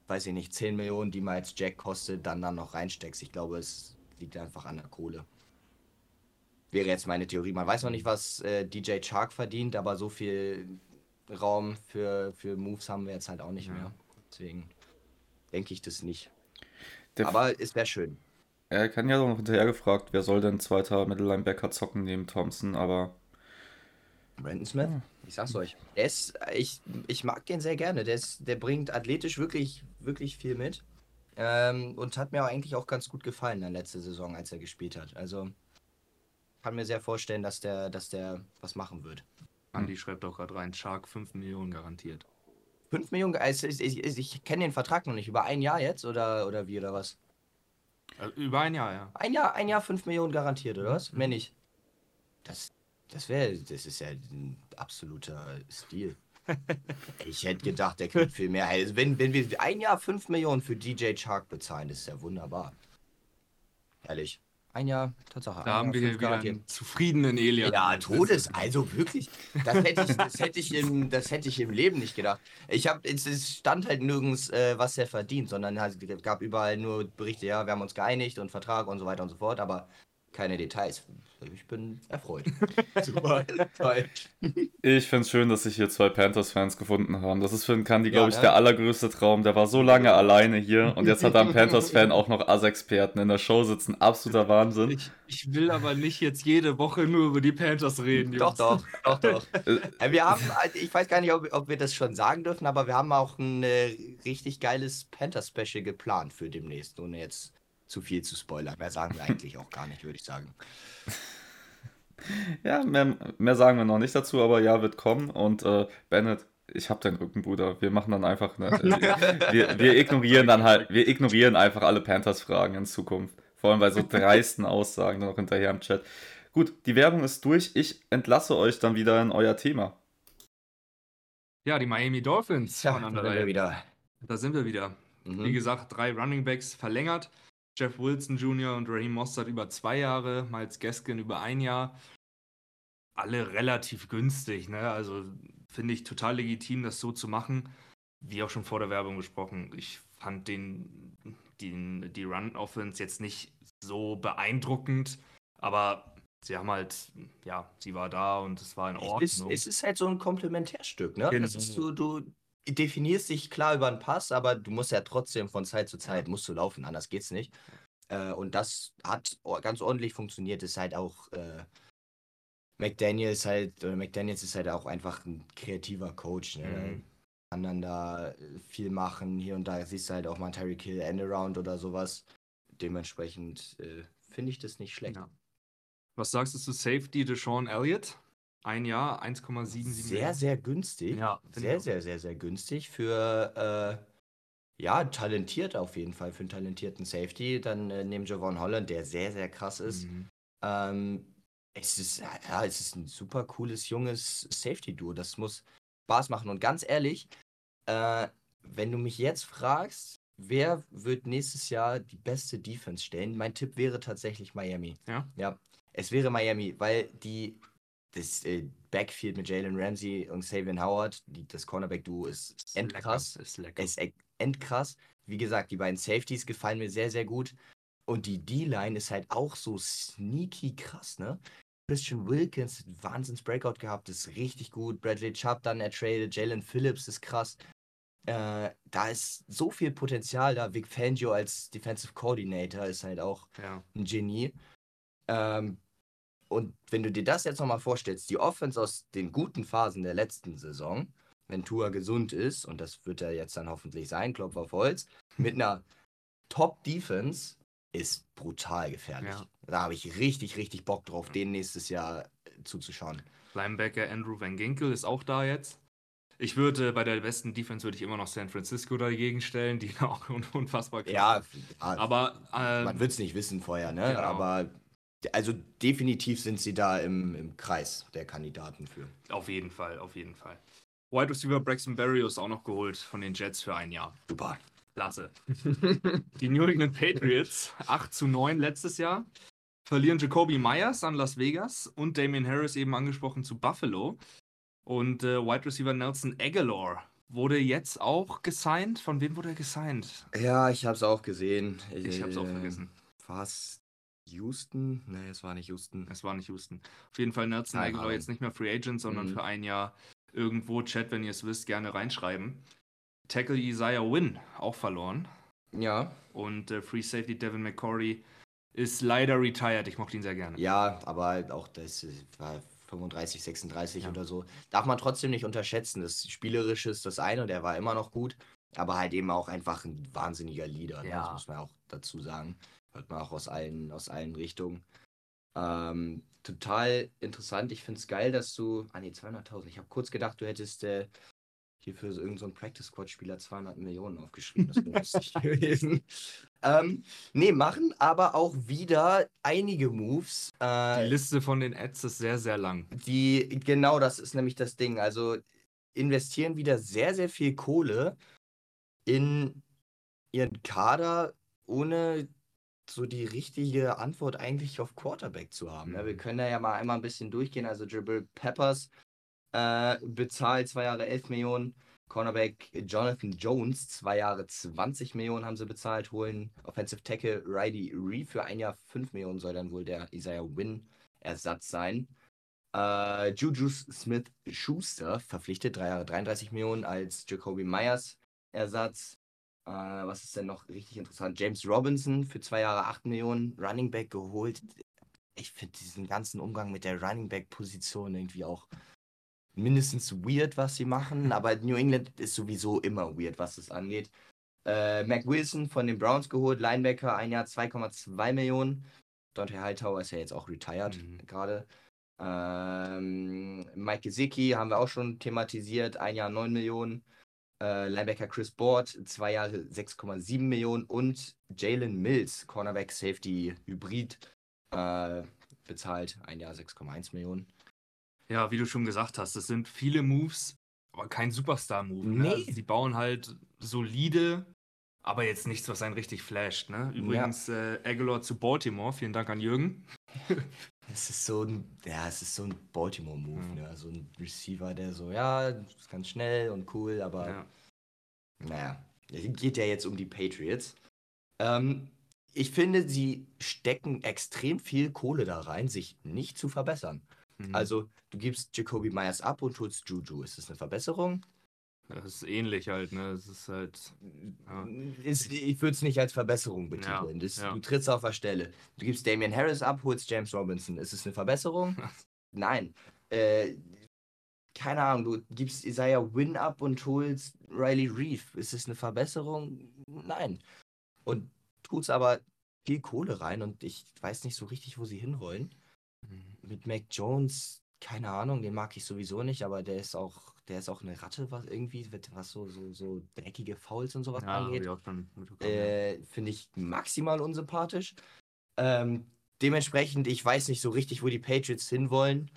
weiß ich nicht, 10 Millionen, die mal als Jack kostet, dann dann noch reinsteckst. Ich glaube, es liegt einfach an der Kohle. Wäre jetzt meine Theorie. Man weiß noch nicht, was äh, DJ Chark verdient, aber so viel Raum für, für Moves haben wir jetzt halt auch nicht Ja. mehr. Deswegen denke ich das nicht. Der Aber es wäre schön. Er kann ja noch hinterher gefragt, wer soll denn zweiter Mittellinebacker zocken neben Thompson, aber Brandon Smith, ich sag's euch. Der ist, ich, ich mag den sehr gerne. Der, ist, der bringt athletisch wirklich, wirklich viel mit. Ähm, und hat mir auch eigentlich auch ganz gut gefallen in der letzten Saison, als er gespielt hat. Also kann mir sehr vorstellen, dass der, dass der was machen wird. Andi schreibt auch gerade rein, Shark 5 Millionen garantiert. 5 Millionen, also ich, ich, ich kenne den Vertrag noch nicht. Über ein Jahr jetzt oder, oder wie oder was? Also über ein Jahr, ja. Ein Jahr, ein Jahr 5 Millionen garantiert, oder was? Mehr nicht. Das, das wäre, das ist ja ein absoluter Stil. ich hätte gedacht, der kriegt viel mehr. Also wenn, wenn wir ein Jahr 5 Millionen für DJ Chark bezahlen, das ist ja wunderbar. Ehrlich. Ein Jahr, Tatsache. Da haben wir Jahr hier fünf wieder einen zufriedenen Elias. Ja, Todes, also wirklich. Das hätte ich, das hätte ich, im, das hätte ich im Leben nicht gedacht. Ich habe, es, stand halt nirgends, äh, was er verdient, sondern es gab überall nur Berichte, ja, wir haben uns geeinigt und Vertrag und so weiter und so fort, aber keine Details. Ich bin erfreut. *laughs* Super. Ich finde es schön, dass sich hier zwei Panthers-Fans gefunden haben. Das ist für einen Kandi, glaube ja, ich, ne? der allergrößte Traum. Der war so lange alleine hier und jetzt hat er einen *laughs* Panthers-Fan auch noch Ass-Experten in der Show sitzen. Absoluter Wahnsinn. Ich, ich, will aber nicht jetzt jede Woche nur über die Panthers reden. Jungs. Doch, doch, doch, doch. *laughs* Äh, wir haben, also ich weiß gar nicht, ob, ob, wir das schon sagen dürfen, aber wir haben auch ein äh, richtig geiles Panthers-Special geplant für demnächst, ohne jetzt zu viel zu spoilern. Mehr sagen wir eigentlich auch gar nicht, würde ich sagen. *laughs* Ja, mehr, mehr sagen wir noch nicht dazu, aber ja, wird kommen. Und äh, Bennett, ich hab deinen Rücken, Bruder. Wir machen dann einfach, ne, *laughs* wir, wir ignorieren dann halt, wir ignorieren einfach alle Panthers-Fragen in Zukunft. Vor allem bei so dreisten *laughs* Aussagen noch hinterher im Chat. Gut, die Werbung ist durch. Ich entlasse euch dann wieder in euer Thema. Ja, die Miami Dolphins. Ja, da sind wir wieder. Da sind wir wieder. Mhm. Wie gesagt, drei Running Backs verlängert. Jeff Wilson Jr. und Raheem Mostert über zwei Jahre, Miles Gaskin über ein Jahr. Alle relativ günstig, ne? Also finde ich total legitim, das so zu machen. Wie auch schon vor der Werbung gesprochen. Ich fand den, den die Run-Offense jetzt nicht so beeindruckend, aber sie haben halt, ja, sie war da und es war in Ordnung. Es, es ist halt so ein Komplementärstück, ne? Genau. Das ist so, du, definierst dich klar über einen Pass, aber du musst ja trotzdem von Zeit zu Zeit musst du laufen, anders geht's nicht. Äh, und das hat ganz ordentlich funktioniert. Ist halt auch äh, McDaniels halt, oder McDaniels ist halt auch einfach ein kreativer Coach. Ne? Mhm. Kann dann da äh, viel machen. Hier und da siehst du halt auch mal Terry Kill Endaround oder sowas. Dementsprechend äh, finde ich das nicht schlecht. Ja. Was sagst du zu Safety Deshaun Elliott? Ein Jahr, 1,77 Sehr, sehr günstig. Ja, sehr, sehr, sehr, sehr günstig für, äh, ja, talentiert auf jeden Fall, für einen talentierten Safety. Dann äh, neben Javon Holland, der sehr, sehr krass ist. Mhm. Ähm, es ist, ja, es ist ein super cooles, junges Safety-Duo. Das muss Spaß machen. Und ganz ehrlich, äh, wenn du mich jetzt fragst, wer wird nächstes Jahr die beste Defense stellen? Mein Tipp wäre tatsächlich Miami. Ja. Ja. Es wäre Miami, weil die das äh, Backfield mit Jalen Ramsey und Savian Howard, die, das Cornerback-Duo ist, ist endkrass. Lecker, ist lecker. Ist endkrass. Wie gesagt, die beiden Safeties gefallen mir sehr, sehr gut. Und die D-Line ist halt auch so sneaky krass, ne? Christian Wilkins hat Wahnsinns Breakout gehabt, ist richtig gut. Bradley Chubb dann ertradet, Jalen Phillips ist krass. Äh, da ist so viel Potenzial da. Vic Fangio als Defensive Coordinator ist halt auch ja. ein Genie. Ähm, und wenn du dir das jetzt nochmal vorstellst, die Offense aus den guten Phasen der letzten Saison, wenn Tua gesund ist, und das wird er jetzt dann hoffentlich sein, Klopf auf Holz, mit einer Top-Defense ist brutal gefährlich. Ja. Da habe ich richtig, richtig Bock drauf, den nächstes Jahr äh, zuzuschauen. Linebacker Andrew Van Ginkel ist auch da jetzt. Ich würde bei der besten Defense würde ich immer noch San Francisco dagegen stellen, die *laughs* auch unfassbar krass. Ja, aber ähm, man wird es nicht wissen vorher, ne? Genau. Aber also definitiv sind sie da im, im Kreis der Kandidaten für. Auf jeden Fall, auf jeden Fall. Wide Receiver Braxton Berrios auch noch geholt von den Jets für ein Jahr. Super. Klasse. Die New England Patriots, 8 zu 9 letztes Jahr, verlieren Jacoby Myers an Las Vegas und Damien Harris eben angesprochen zu Buffalo. Und äh, Wide Receiver Nelson Aguilar wurde jetzt auch gesigned. Von wem wurde er gesigned? Ja, ich habe es auch gesehen. Ich, ich habe es auch äh, vergessen. Fast Houston? Nee, es war nicht Houston. Es war nicht Houston. Auf jeden Fall Nelson Aguilar jetzt nicht mehr Free Agent, sondern mhm. für ein Jahr irgendwo, Chat, wenn ihr es wisst, gerne reinschreiben. Tackle Isaiah Wynn auch verloren. Ja. Und äh, Free Safety Devin McCory ist leider retired. Ich mochte ihn sehr gerne. Ja, aber auch das war 35, 36 ja. oder so. Darf man trotzdem nicht unterschätzen. Das Spielerische ist das eine, der war immer noch gut. Aber halt eben auch einfach ein wahnsinniger Leader. Ne? Ja. Das muss man auch dazu sagen. Hört man auch aus allen, aus allen Richtungen. Ähm, total interessant. Ich finde es geil, dass du. Ah, nee, 200.000. Ich habe kurz gedacht, du hättest äh, hier für so irgendeinen so Practice Squad Spieler 200 Millionen aufgeschrieben. Das wäre lustig *laughs* gewesen. Ähm, nee, machen aber auch wieder einige Moves. Äh, die Liste von den Ads ist sehr, sehr lang. Die, genau, das ist nämlich das Ding. Also investieren wieder sehr, sehr viel Kohle in ihren Kader, ohne so die richtige Antwort eigentlich auf Quarterback zu haben. Ne? Mhm. Wir können da ja mal einmal ein bisschen durchgehen. Also Dribble Peppers äh, bezahlt zwei Jahre 11 Millionen. Cornerback Jonathan Jones, zwei Jahre 20 Millionen haben sie bezahlt, holen Offensive Tackle Riley Reeve für ein Jahr 5 Millionen soll dann wohl der Isaiah Wynn Ersatz sein. Äh, Juju Smith Schuster verpflichtet, drei Jahre 33 Millionen als Jacoby Myers Ersatz. Äh, was ist denn noch richtig interessant? James Robinson für zwei Jahre 8 Millionen, Running Back geholt. Ich finde diesen ganzen Umgang mit der Running Back Position irgendwie auch mindestens weird, was sie machen, aber New England ist sowieso immer weird, was das angeht. Äh, Mac Wilson von den Browns geholt, Linebacker, ein Jahr 2,2 Millionen. Dante Hightower ist ja jetzt auch retired mhm. gerade. Ähm, Mike Gesicki haben wir auch schon thematisiert, ein Jahr 9 Millionen. Äh, Linebacker Chris Board, zwei Jahre 6,7 Millionen. Und Jalen Mills, Cornerback Safety Hybrid, äh, bezahlt, ein Jahr 6,1 Millionen. Ja, wie du schon gesagt hast, es sind viele Moves, aber kein Superstar-Move. Ne? Nee. Also, sie bauen halt solide, aber jetzt nichts, was einen richtig flasht. Ne? Übrigens, ja. äh, Aguilar zu Baltimore. Vielen Dank an Jürgen. *laughs* Es ist so ein, ja, es ist so ein Baltimore-Move, mhm. ne? So ein Receiver, der so, ja, ist ganz schnell und cool, aber ja. naja, geht ja jetzt um die Patriots. Ähm, ich finde, sie stecken extrem viel Kohle da rein, sich nicht zu verbessern. Mhm. Also, du gibst Jacoby Myers ab und holst Juju. Ist das eine Verbesserung? Das ist ähnlich halt, ne? Es ist halt. Ja. Ist, ich würde es nicht als Verbesserung betiteln. Ja, das, ja. Du trittst auf der Stelle. Du gibst Damian Harris ab, holst James Robinson. Ist es eine Verbesserung? *laughs* Nein. Äh, keine Ahnung, du gibst Isaiah Win ab und holst Riley Reeve. Ist es eine Verbesserung? Nein. Und tust aber viel Kohle rein und ich weiß nicht so richtig, wo sie hinwollen. Mhm. Mit Mac Jones keine Ahnung, den mag ich sowieso nicht, aber der ist auch, der ist auch eine Ratte, was irgendwie, was so, so, so dreckige Fouls und sowas ja, angeht. Äh, Finde ich maximal unsympathisch. Ähm, dementsprechend, ich weiß nicht so richtig, wo die Patriots hinwollen.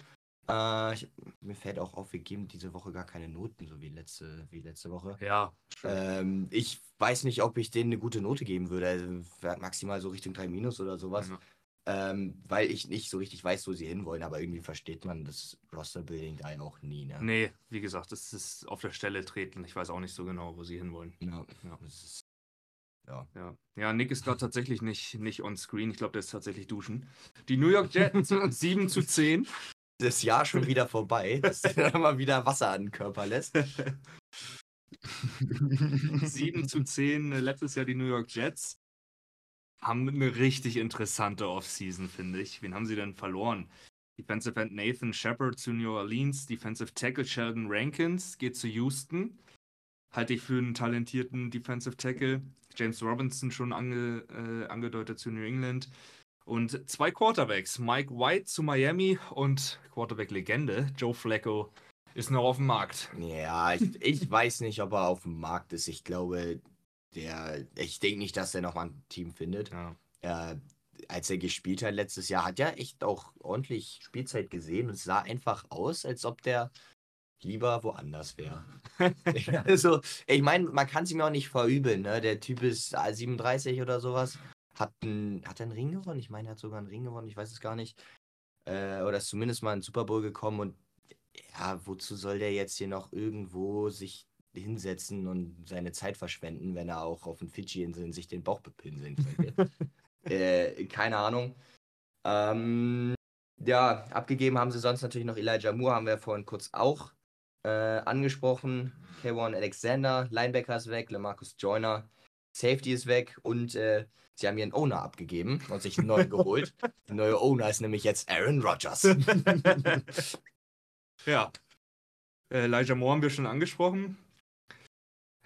Äh, ich, mir fällt auch auf, wir geben diese Woche gar keine Noten, so wie letzte, wie letzte Woche. Ja. Ähm, ich weiß nicht, ob ich denen eine gute Note geben würde. Also, maximal so Richtung 3 Minus oder sowas. Ja ähm, weil ich nicht so richtig weiß, wo sie hinwollen, aber irgendwie versteht man das Roster-Building da ja auch nie. Ne? Nee, wie gesagt, das ist auf der Stelle treten. Ich weiß auch nicht so genau, wo sie hinwollen. Ja, ja. Ist, ja. ja. ja. Nick ist gerade tatsächlich nicht, nicht on screen. Ich glaube, der ist tatsächlich duschen. Die New York Jets *laughs* 7 zu 10. Das Jahr schon wieder vorbei, dass der mal wieder Wasser an den Körper lässt. *laughs* 7 zu 10 äh, letztes Jahr die New York Jets haben eine richtig interessante Offseason, finde ich. Wen haben sie denn verloren? Defensive End Nathan Shepard zu New Orleans, Defensive Tackle Sheldon Rankins geht zu Houston. Halte ich für einen talentierten Defensive Tackle. James Robinson schon ange, äh, angedeutet zu New England. Und zwei Quarterbacks, Mike White zu Miami und Quarterback-Legende Joe Flacco ist noch auf dem Markt. Ja, ich, ich weiß nicht, ob er auf dem Markt ist. Ich glaube, der, ich denke nicht, dass er nochmal ein Team findet. Ja. Äh, als er gespielt hat letztes Jahr, hat er echt auch ordentlich Spielzeit gesehen und sah einfach aus, als ob der lieber woanders wäre. *laughs* *laughs* also, ich meine, man kann es ihm auch nicht verübeln, ne? Der Typ ist 37 oder sowas. Hat, ein, hat er einen Ring gewonnen? Ich meine, er hat sogar einen Ring gewonnen, ich weiß es gar nicht. Äh, oder ist zumindest mal in den Super Bowl gekommen und ja, wozu soll der jetzt hier noch irgendwo sich hinsetzen und seine Zeit verschwenden, wenn er auch auf den Fidschi-Inseln sich den Bauch bepinseln könnte. *laughs* äh, keine Ahnung. Ähm, ja, abgegeben haben sie sonst natürlich noch Elijah Moore, haben wir vorhin kurz auch äh, angesprochen. K1 Alexander, Linebacker ist weg, Lamarcus Joyner, Safety ist weg und äh, sie haben ihren Owner abgegeben und sich einen neuen *laughs* geholt. Der neue Owner ist nämlich jetzt Aaron Rodgers. *laughs* ja. Äh, Elijah Moore haben wir schon angesprochen.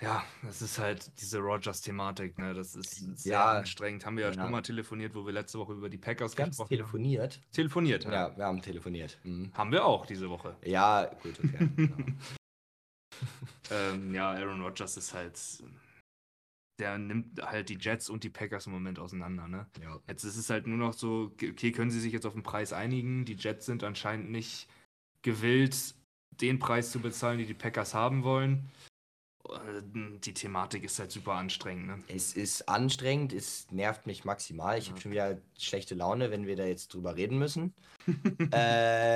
Ja, das ist halt diese Rogers-Thematik, ne? Das ist sehr ja, anstrengend. Haben wir ja, ja, schon mal telefoniert, wo wir letzte Woche über die Packers wir gesprochen telefoniert. haben. Telefoniert? Ja. ja, wir haben telefoniert. Mhm. Haben wir auch diese Woche. Ja, gut, okay. *laughs* ähm, ja, Aaron Rodgers ist halt. Der nimmt halt die Jets und die Packers im Moment auseinander, ne? Ja. Jetzt ist es halt nur noch so, okay, können sie sich jetzt auf den Preis einigen? Die Jets sind anscheinend nicht gewillt, den Preis zu bezahlen, die die Packers haben wollen die Thematik ist halt super anstrengend. Ne? Es ist anstrengend, es nervt mich maximal. Ich ja. habe schon wieder schlechte Laune, wenn wir da jetzt drüber reden müssen. *laughs* äh,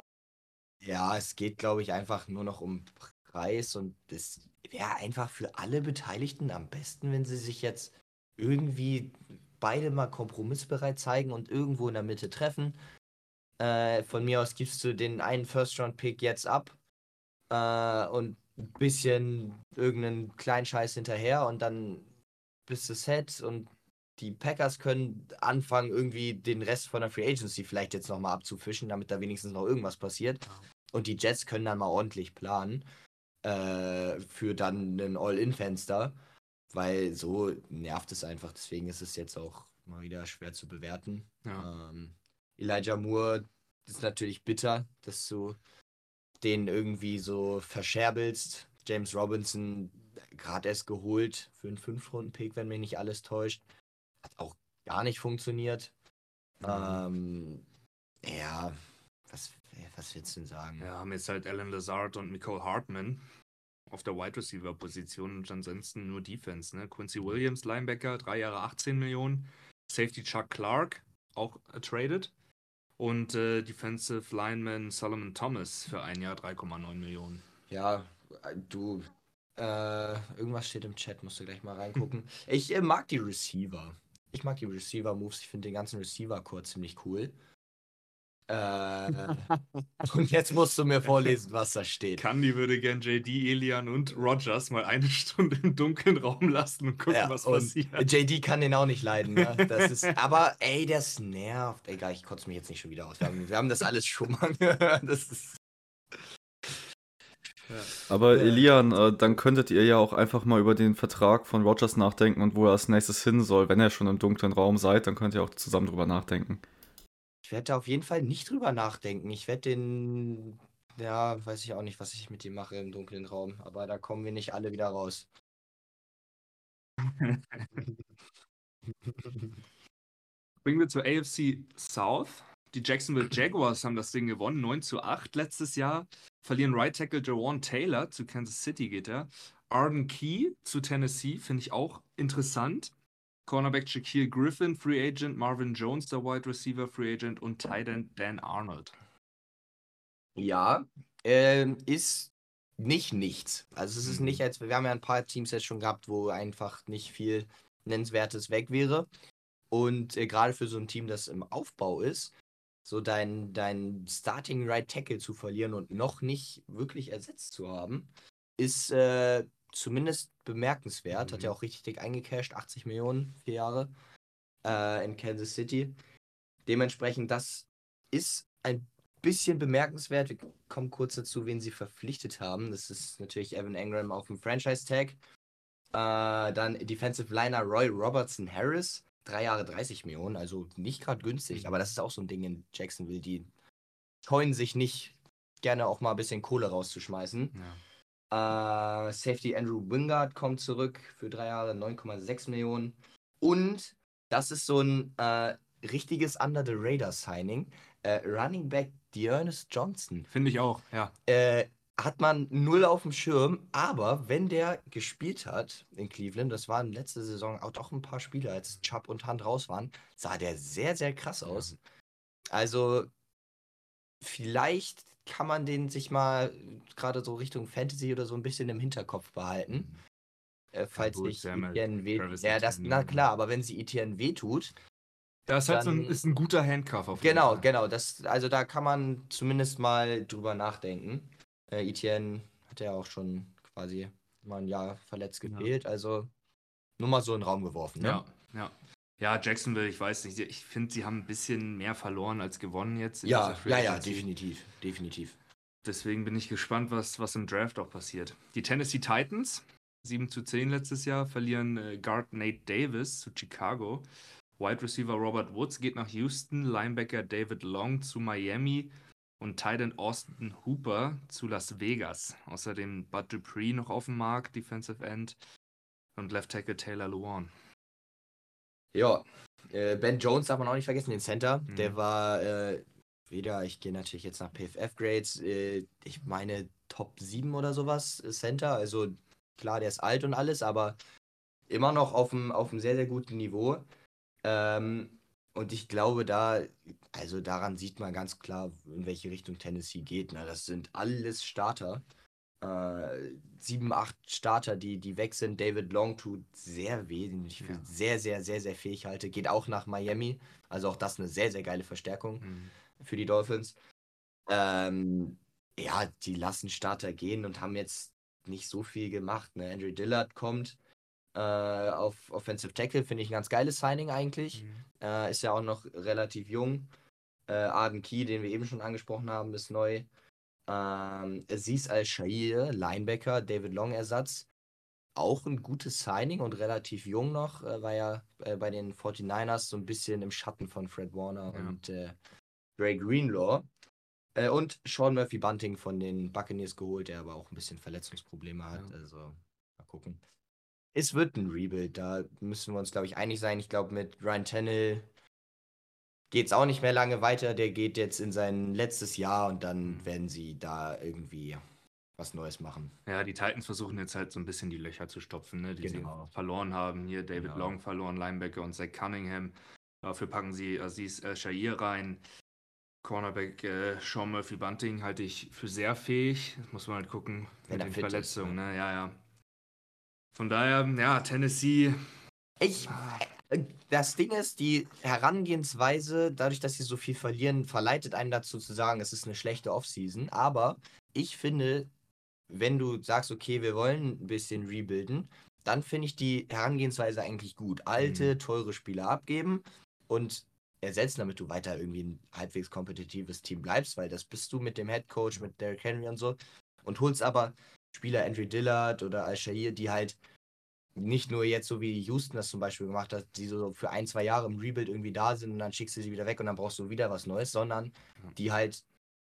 ja, es geht, glaube ich, einfach nur noch um Preis und es wäre einfach für alle Beteiligten am besten, wenn sie sich jetzt irgendwie beide mal kompromissbereit zeigen und irgendwo in der Mitte treffen. Äh, von mir aus gibst du den einen First-Round-Pick jetzt ab äh, und ein bisschen irgendeinen kleinen Scheiß hinterher und dann bist du set und die Packers können anfangen, irgendwie den Rest von der Free Agency vielleicht jetzt nochmal abzufischen, damit da wenigstens noch irgendwas passiert. Und die Jets können dann mal ordentlich planen äh, für dann ein All-In-Fenster, weil so nervt es einfach. Deswegen ist es jetzt auch mal wieder schwer zu bewerten. Ja. Ähm, Elijah Moore ist natürlich bitter, dass du den irgendwie so verscherbelst. James Robinson gerade erst geholt für einen Fünf-Runden-Pick, wenn mich nicht alles täuscht. Hat auch gar nicht funktioniert. Mhm. Ähm, ja, was, was willst du denn sagen? Ja, haben jetzt halt Alan Lazard und Nicole Hartman auf der Wide Receiver Position und ansonsten nur Defense. Ne? Quincy Williams, Linebacker, drei Jahre 18 Millionen. Safety Chuck Clark, auch uh, traded. Und äh, Defensive Lineman Solomon Thomas für ein Jahr 3,9 Millionen. Ja, du, äh, irgendwas steht im Chat, musst du gleich mal reingucken. ich äh, mag die Receiver. Ich mag die Receiver-Moves. Ich finde den ganzen Receiver-Core ziemlich cool. Äh, und jetzt musst du mir vorlesen, was da steht. Candy würde gern JD, Elian und Rogers mal eine Stunde im dunklen Raum lassen und gucken, ja, was passiert. JD kann den auch nicht leiden. Ne? Das ist, aber ey, das nervt. Egal, ich kotze mich jetzt nicht schon wieder aus. Wir haben, wir haben das alles schon mal *laughs* gehört. Das ist. Aber ja. Elian, äh, dann könntet ihr ja auch einfach mal über den Vertrag von Rogers nachdenken und wo er als nächstes hin soll. Wenn ihr schon im dunklen Raum seid, dann könnt ihr auch zusammen drüber nachdenken. Ich werde da auf jeden Fall nicht drüber nachdenken. Ich werde den, ja, weiß ich auch nicht, was ich mit ihm mache im dunklen Raum, aber da kommen wir nicht alle wieder raus. *laughs* Bringen wir zur AFC South. Die Jacksonville Jaguars haben das Ding gewonnen, 9 zu 8 letztes Jahr. Verlieren Right Tackle Jawan Taylor, zu Kansas City geht er. Arden Key zu Tennessee, finde ich auch interessant. Cornerback Shaquille Griffin, Free Agent, Marvin Jones, der Wide Receiver, Free Agent und Titan Dan Arnold. Ja, äh, ist nicht nichts. Also es ist mhm. nicht, als wir haben ja ein paar Teams jetzt schon gehabt, wo einfach nicht viel Nennenswertes weg wäre. Und äh, gerade für so ein Team, das im Aufbau ist, so dein, dein Starting Right Tackle zu verlieren und noch nicht wirklich ersetzt zu haben, ist äh, zumindest bemerkenswert. Mhm. Hat ja mhm. auch richtig dick eingecashed, 80 Millionen, vier Jahre äh, in Kansas City. Dementsprechend, das ist ein bisschen bemerkenswert. Wir kommen kurz dazu, wen sie verpflichtet haben. Das ist natürlich Evan Engram auf dem Franchise-Tag. Äh, dann Defensive Liner Roy Robertson Harris. Drei Jahre 30 Millionen, also nicht gerade günstig, mhm. aber das ist auch so ein Ding in Jacksonville, die scheuen sich nicht gerne auch mal ein bisschen Kohle rauszuschmeißen. Ja. Äh, Safety Andrew Wingard kommt zurück für drei Jahre 9,6 Millionen. Und das ist so ein äh, richtiges Under the Radar Signing. Äh, Running Back Dearness Johnson. Finde ich auch, ja. Hat man null auf dem Schirm, aber wenn der gespielt hat in Cleveland, das waren letzte Saison auch doch ein paar Spiele, als Chubb und Hand raus waren, sah der sehr, sehr krass aus. Ja. Also, vielleicht kann man den sich mal gerade so Richtung Fantasy oder so ein bisschen im Hinterkopf behalten. Mhm. Äh, falls ja, gut, sich Etienne wehtut. Ja, das, na klar, aber wenn sie Etienne wehtut. Das halt so ein, ist ein guter Handcuff auf jeden Genau, Fall. genau. Das, also da kann man zumindest mal drüber nachdenken. Äh, Etienne hat ja auch schon quasi mal ein Jahr verletzt gefehlt. Ja. Also nur mal so in den Raum geworfen. Ne? Ja, ja. Ja, Jacksonville, ich weiß nicht. Ich finde, sie haben ein bisschen mehr verloren als gewonnen jetzt. Ja, ja, ja, definitiv. Definitiv. Deswegen bin ich gespannt, was, was im Draft auch passiert. Die Tennessee Titans, 7 zu 10 letztes Jahr, verlieren äh, Guard Nate Davis zu Chicago. Wide Receiver Robert Woods geht nach Houston, Linebacker David Long zu Miami und Titan Austin Hooper zu Las Vegas. Außerdem Bud Dupree noch auf dem Markt, Defensive End und Left Tackle Taylor Luan. Ja, äh, Ben Jones darf man auch nicht vergessen, den Center. Mhm. Der war äh, weder, ich gehe natürlich jetzt nach PFF-Grades, äh, ich meine Top 7 oder sowas, äh, Center. Also klar, der ist alt und alles, aber immer noch auf einem auf sehr, sehr guten Niveau. Ähm, und ich glaube, da, also daran sieht man ganz klar, in welche Richtung Tennessee geht. Ne? Das sind alles Starter. Äh, sieben, acht Starter, die, die weg sind. David Long tut sehr weh, den ich für Ja. sehr, sehr, sehr, sehr fähig halte. Geht auch nach Miami. Also auch das eine sehr, sehr geile Verstärkung Mhm. für die Dolphins. Ähm, ja, die lassen Starter gehen und haben jetzt nicht so viel gemacht. Ne? Andrew Dillard kommt äh, auf Offensive Tackle, finde ich ein ganz geiles Signing eigentlich. Mhm. Äh, ist ja auch noch relativ jung. Äh, Arden Key, den wir eben schon angesprochen haben, ist neu. Ähm, Aziz Al-Shair, Linebacker, David Long Ersatz. Auch ein gutes Signing und relativ jung noch. Äh, war ja äh, bei den 49ers so ein bisschen im Schatten von Fred Warner Ja. und äh, Dre Greenlaw. Äh, und Sean Murphy Bunting von den Buccaneers geholt, der aber auch ein bisschen Verletzungsprobleme hat. Ja. Also mal gucken. Es wird ein Rebuild, da müssen wir uns, glaube ich, einig sein. Ich glaube, mit Ryan Tannehill geht es auch nicht mehr lange weiter. Der geht jetzt in sein letztes Jahr und dann werden sie da irgendwie was Neues machen. Ja, die Titans versuchen jetzt halt so ein bisschen die Löcher zu stopfen, ne, die Genau. sie verloren haben. Hier David Genau. Long verloren, Linebacker und Zach Cunningham. Dafür packen sie Aziz äh, Shair rein. Cornerback äh, Sean Murphy Bunting halte ich für sehr fähig. Das muss man halt gucken Wenn mit den fit ist, Verletzungen. ne? Ne? Ja, ja. Von daher, ja, Tennessee. Ich, äh, das Ding ist, die Herangehensweise, dadurch, dass sie so viel verlieren, verleitet einen dazu zu sagen, es ist eine schlechte Offseason. Aber ich finde, wenn du sagst, okay, wir wollen ein bisschen rebuilden, dann finde ich die Herangehensweise eigentlich gut. Alte, teure Spieler abgeben und ersetzen, damit du weiter irgendwie ein halbwegs kompetitives Team bleibst, weil das bist du mit dem Head Coach, mit Derrick Henry und so. Und holst aber Spieler Andrew Dillard oder Al-Shahir, die halt nicht nur jetzt so wie Houston das zum Beispiel gemacht hat, die so für ein, zwei Jahre im Rebuild irgendwie da sind und dann schickst du sie wieder weg und dann brauchst du wieder was Neues, sondern Ja. die halt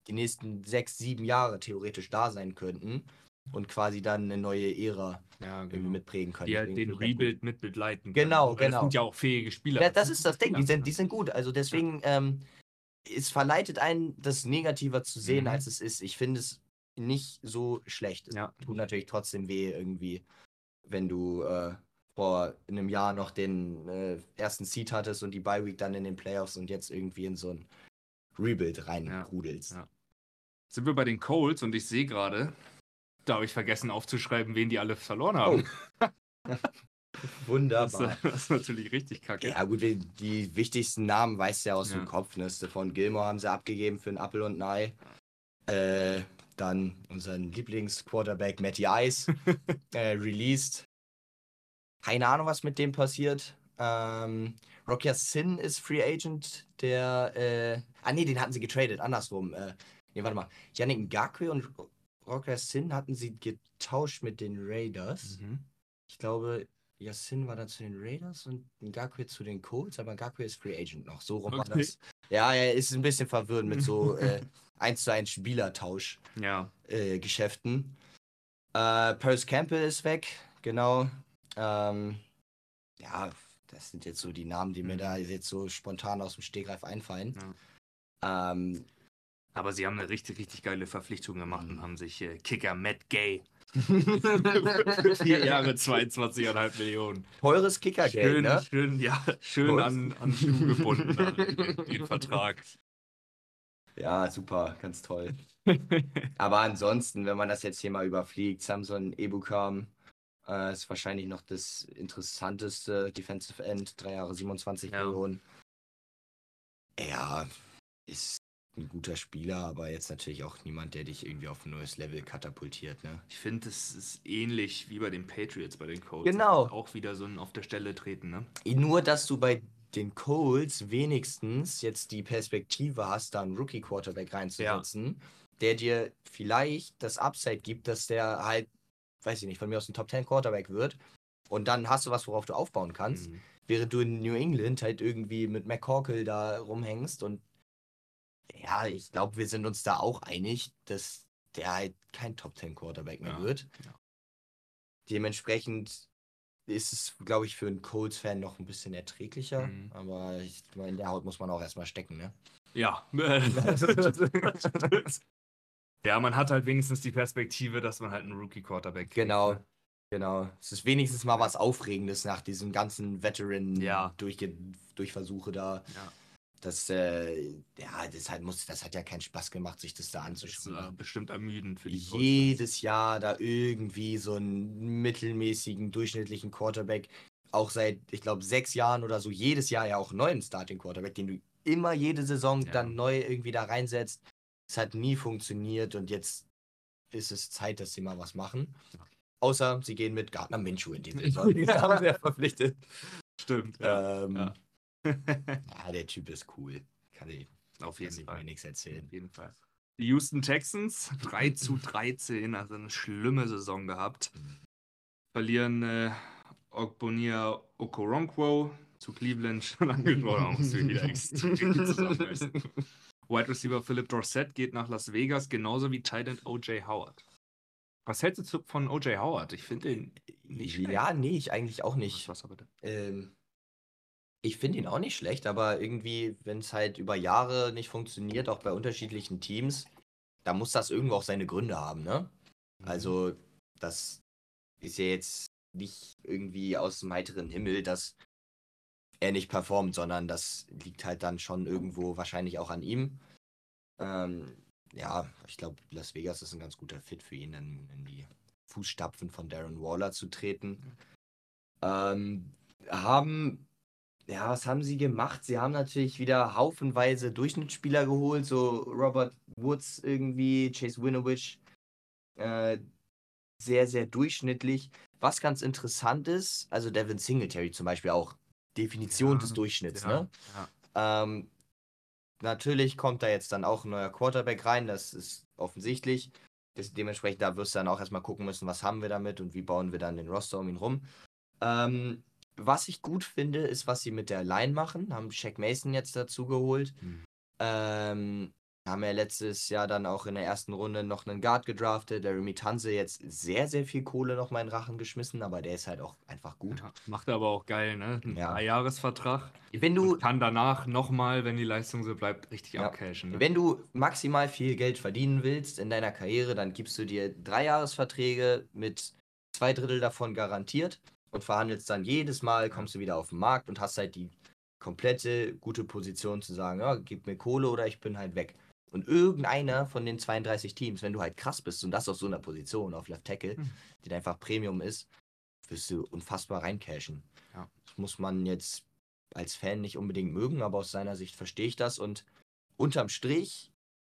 die nächsten sechs, sieben Jahre theoretisch da sein könnten und quasi dann eine neue Ära Ja, irgendwie genau. mitprägen können. Die halt den. Rebuild mit begleiten. Genau, Weil Das genau. sind ja auch fähige Spieler. Ja, das ist das Ding, die Ja. sind, die sind gut. Also deswegen, ähm, es verleitet einen, das negativer zu sehen, Mhm. als es ist. Ich finde es nicht so schlecht. Es Ja. tut natürlich trotzdem weh, irgendwie, wenn du äh, vor einem Jahr noch den äh, ersten Seed hattest und die Bye Week dann in den Playoffs und jetzt irgendwie in so ein Rebuild reinrudelst. Ja. Sind wir bei den Colts und ich sehe gerade, da habe ich vergessen aufzuschreiben, wen die alle verloren haben. *laughs* Das, Wunderbar. das ist natürlich richtig kacke. Ja, gut, die, die wichtigsten Namen weißt du ja aus Ja. dem Kopf. Ne? Stefan Gilmore haben sie abgegeben für einen Apfel und ein Ei. Äh, dann unseren Lieblingsquarterback Matty Ice *laughs* äh, released. Keine Ahnung, was mit dem passiert. Ähm, Rocky Sin ist Free Agent, der. Äh, ah, nee, den hatten sie getradet, andersrum. Äh, nee, warte mal. Yannick Ngakwe und Rocky Sin hatten sie getauscht mit den Raiders. Mhm. Ich glaube, Yassin war dann zu den Raiders und Ngakwe zu den Colts, aber Ngakwe ist Free Agent noch. So rum war Okay. das. Ja, er ist ein bisschen verwirrend mit so *laughs* äh, 1 zu 1 Spielertausch Ja, äh, Geschäften. Äh, Campbell ist weg, genau. Ähm, ja, das sind jetzt so die Namen, die mir Mhm. da jetzt so spontan aus dem Stegreif einfallen. Ähm, aber sie haben eine richtig, richtig geile Verpflichtung gemacht Mhm. und haben sich äh, Kicker Matt Gay für *laughs* vier Jahre 22,5 Millionen. Teures Kickergeld, Schön, ne? schön, ja, schön an, an Schuh gebunden, da, den, den Vertrag. *laughs* Ja, super, ganz toll. *laughs* Aber ansonsten, wenn man das jetzt hier mal überfliegt, Samson Ebukam äh, ist wahrscheinlich noch das interessanteste Defensive End, drei Jahre 27 Ja. Millionen. Ja, ist ein guter Spieler, aber jetzt natürlich auch niemand, der dich irgendwie auf ein neues Level katapultiert, ne? Ich finde, es ist ähnlich wie bei den Patriots, bei den Colts. Genau. Auch wieder so ein auf der Stelle treten, ne? Nur, dass du bei den Colts wenigstens jetzt die Perspektive hast, da einen Rookie-Quarterback reinzusetzen, der dir vielleicht das Upside gibt, dass der halt, weiß ich nicht, von mir aus ein Top-10 Quarterback wird. Und dann hast du was, worauf du aufbauen kannst. Mhm. Während du in New England halt irgendwie mit McCorkle da rumhängst. Und ja, ich glaube, wir sind uns da auch einig, dass der halt kein Top-10 Quarterback mehr Ja, wird. ja. Dementsprechend ist es, glaube ich, für einen Colts-Fan noch ein bisschen erträglicher. Mhm. Aber ich meine, in der Haut muss man auch erstmal stecken, ne? Ja. *laughs* ja, man hat halt wenigstens die Perspektive, dass man halt einen Rookie-Quarterback Genau. ne? Genau. Es ist wenigstens mal was Aufregendes nach diesem ganzen Ja. Veteran-Durchversuche da. Ja. Das, äh, ja, das, halt muss, das hat ja keinen Spaß gemacht, sich das da Das ist anzuschauen. äh, bestimmt ermüdend für die. Jedes Jahr da irgendwie so einen mittelmäßigen, durchschnittlichen Quarterback. Auch seit, ich glaube, sechs Jahren oder so, jedes Jahr ja auch einen neuen Starting Quarterback, den du immer jede Saison Ja. dann neu irgendwie da reinsetzt. Es hat nie funktioniert und jetzt ist es Zeit, dass sie mal was machen. Außer sie gehen mit Gardner Minshew in die *laughs* Saison. Den haben sie ja verpflichtet. Stimmt, ja. Ähm, Ja. *laughs* ja, der Typ ist cool. Kann ich, Auf jeden Fall. nichts erzählen. Auf jeden Fall. Die Houston Texans *laughs* 3 zu 13, also eine schlimme Saison gehabt. Verlieren äh, Ogbonia Okoronkwo zu Cleveland *laughs* schon angesprochen. Wide Receiver Philip Dorsett geht nach Las Vegas, genauso wie Titan O.J. Howard. Was hältst du von O.J. Howard? Ich finde den nicht schlecht. Ja, nee, ich eigentlich auch nicht. Was, was bitte? Ähm, ich finde ihn auch nicht schlecht, aber irgendwie, wenn es halt über Jahre nicht funktioniert, auch bei unterschiedlichen Teams, da muss das irgendwo auch seine Gründe haben, ne? Mhm. Also, das ist ja jetzt nicht irgendwie aus dem heiteren Himmel, dass er nicht performt, sondern das liegt halt dann schon irgendwo wahrscheinlich auch an ihm. Ähm, ja, ich glaube, Las Vegas ist ein ganz guter Fit für ihn, in, in die Fußstapfen von Darren Waller zu treten. Ähm, haben, ja, was haben sie gemacht? Sie haben natürlich wieder haufenweise Durchschnittsspieler geholt, so Robert Woods irgendwie, Chase Winovich, äh, sehr, sehr durchschnittlich. Was ganz interessant ist, also Devin Singletary zum Beispiel auch, Definition Ja, des Durchschnitts, ja, ne? ja. Ähm, natürlich kommt da jetzt dann auch ein neuer Quarterback rein, das ist offensichtlich. Das, dementsprechend, da wirst du dann auch erstmal gucken müssen, was haben wir damit und wie bauen wir dann den Roster um ihn rum. Ähm, was ich gut finde, ist, was sie mit der Line machen. Haben Shaq Mason jetzt dazu geholt. Mhm. Ähm, haben ja letztes Jahr dann auch in der ersten Runde noch einen Guard gedraftet. Der Remy Tanze jetzt sehr, sehr viel Kohle noch mal in den Rachen geschmissen, aber der ist halt auch einfach gut. Ja, macht er aber auch geil, ne? Ein Ja. Dreijahresvertrag. Wenn du, Und kann danach nochmal, wenn die Leistung so bleibt, richtig Ja. abcashen. Ne? Wenn du maximal viel Geld verdienen willst in deiner Karriere, dann gibst du dir Dreijahresverträge mit zwei Drittel davon garantiert und verhandelst dann jedes Mal, kommst du wieder auf den Markt und hast halt die komplette gute Position zu sagen, ja, gib mir Kohle oder ich bin halt weg. Und irgendeiner von den 32 Teams, wenn du halt krass bist und das auf so einer Position, auf Left Tackle, Hm. die einfach Premium ist, wirst du unfassbar reincashen. Ja. Das muss man jetzt als Fan nicht unbedingt mögen, aber aus seiner Sicht verstehe ich das und unterm Strich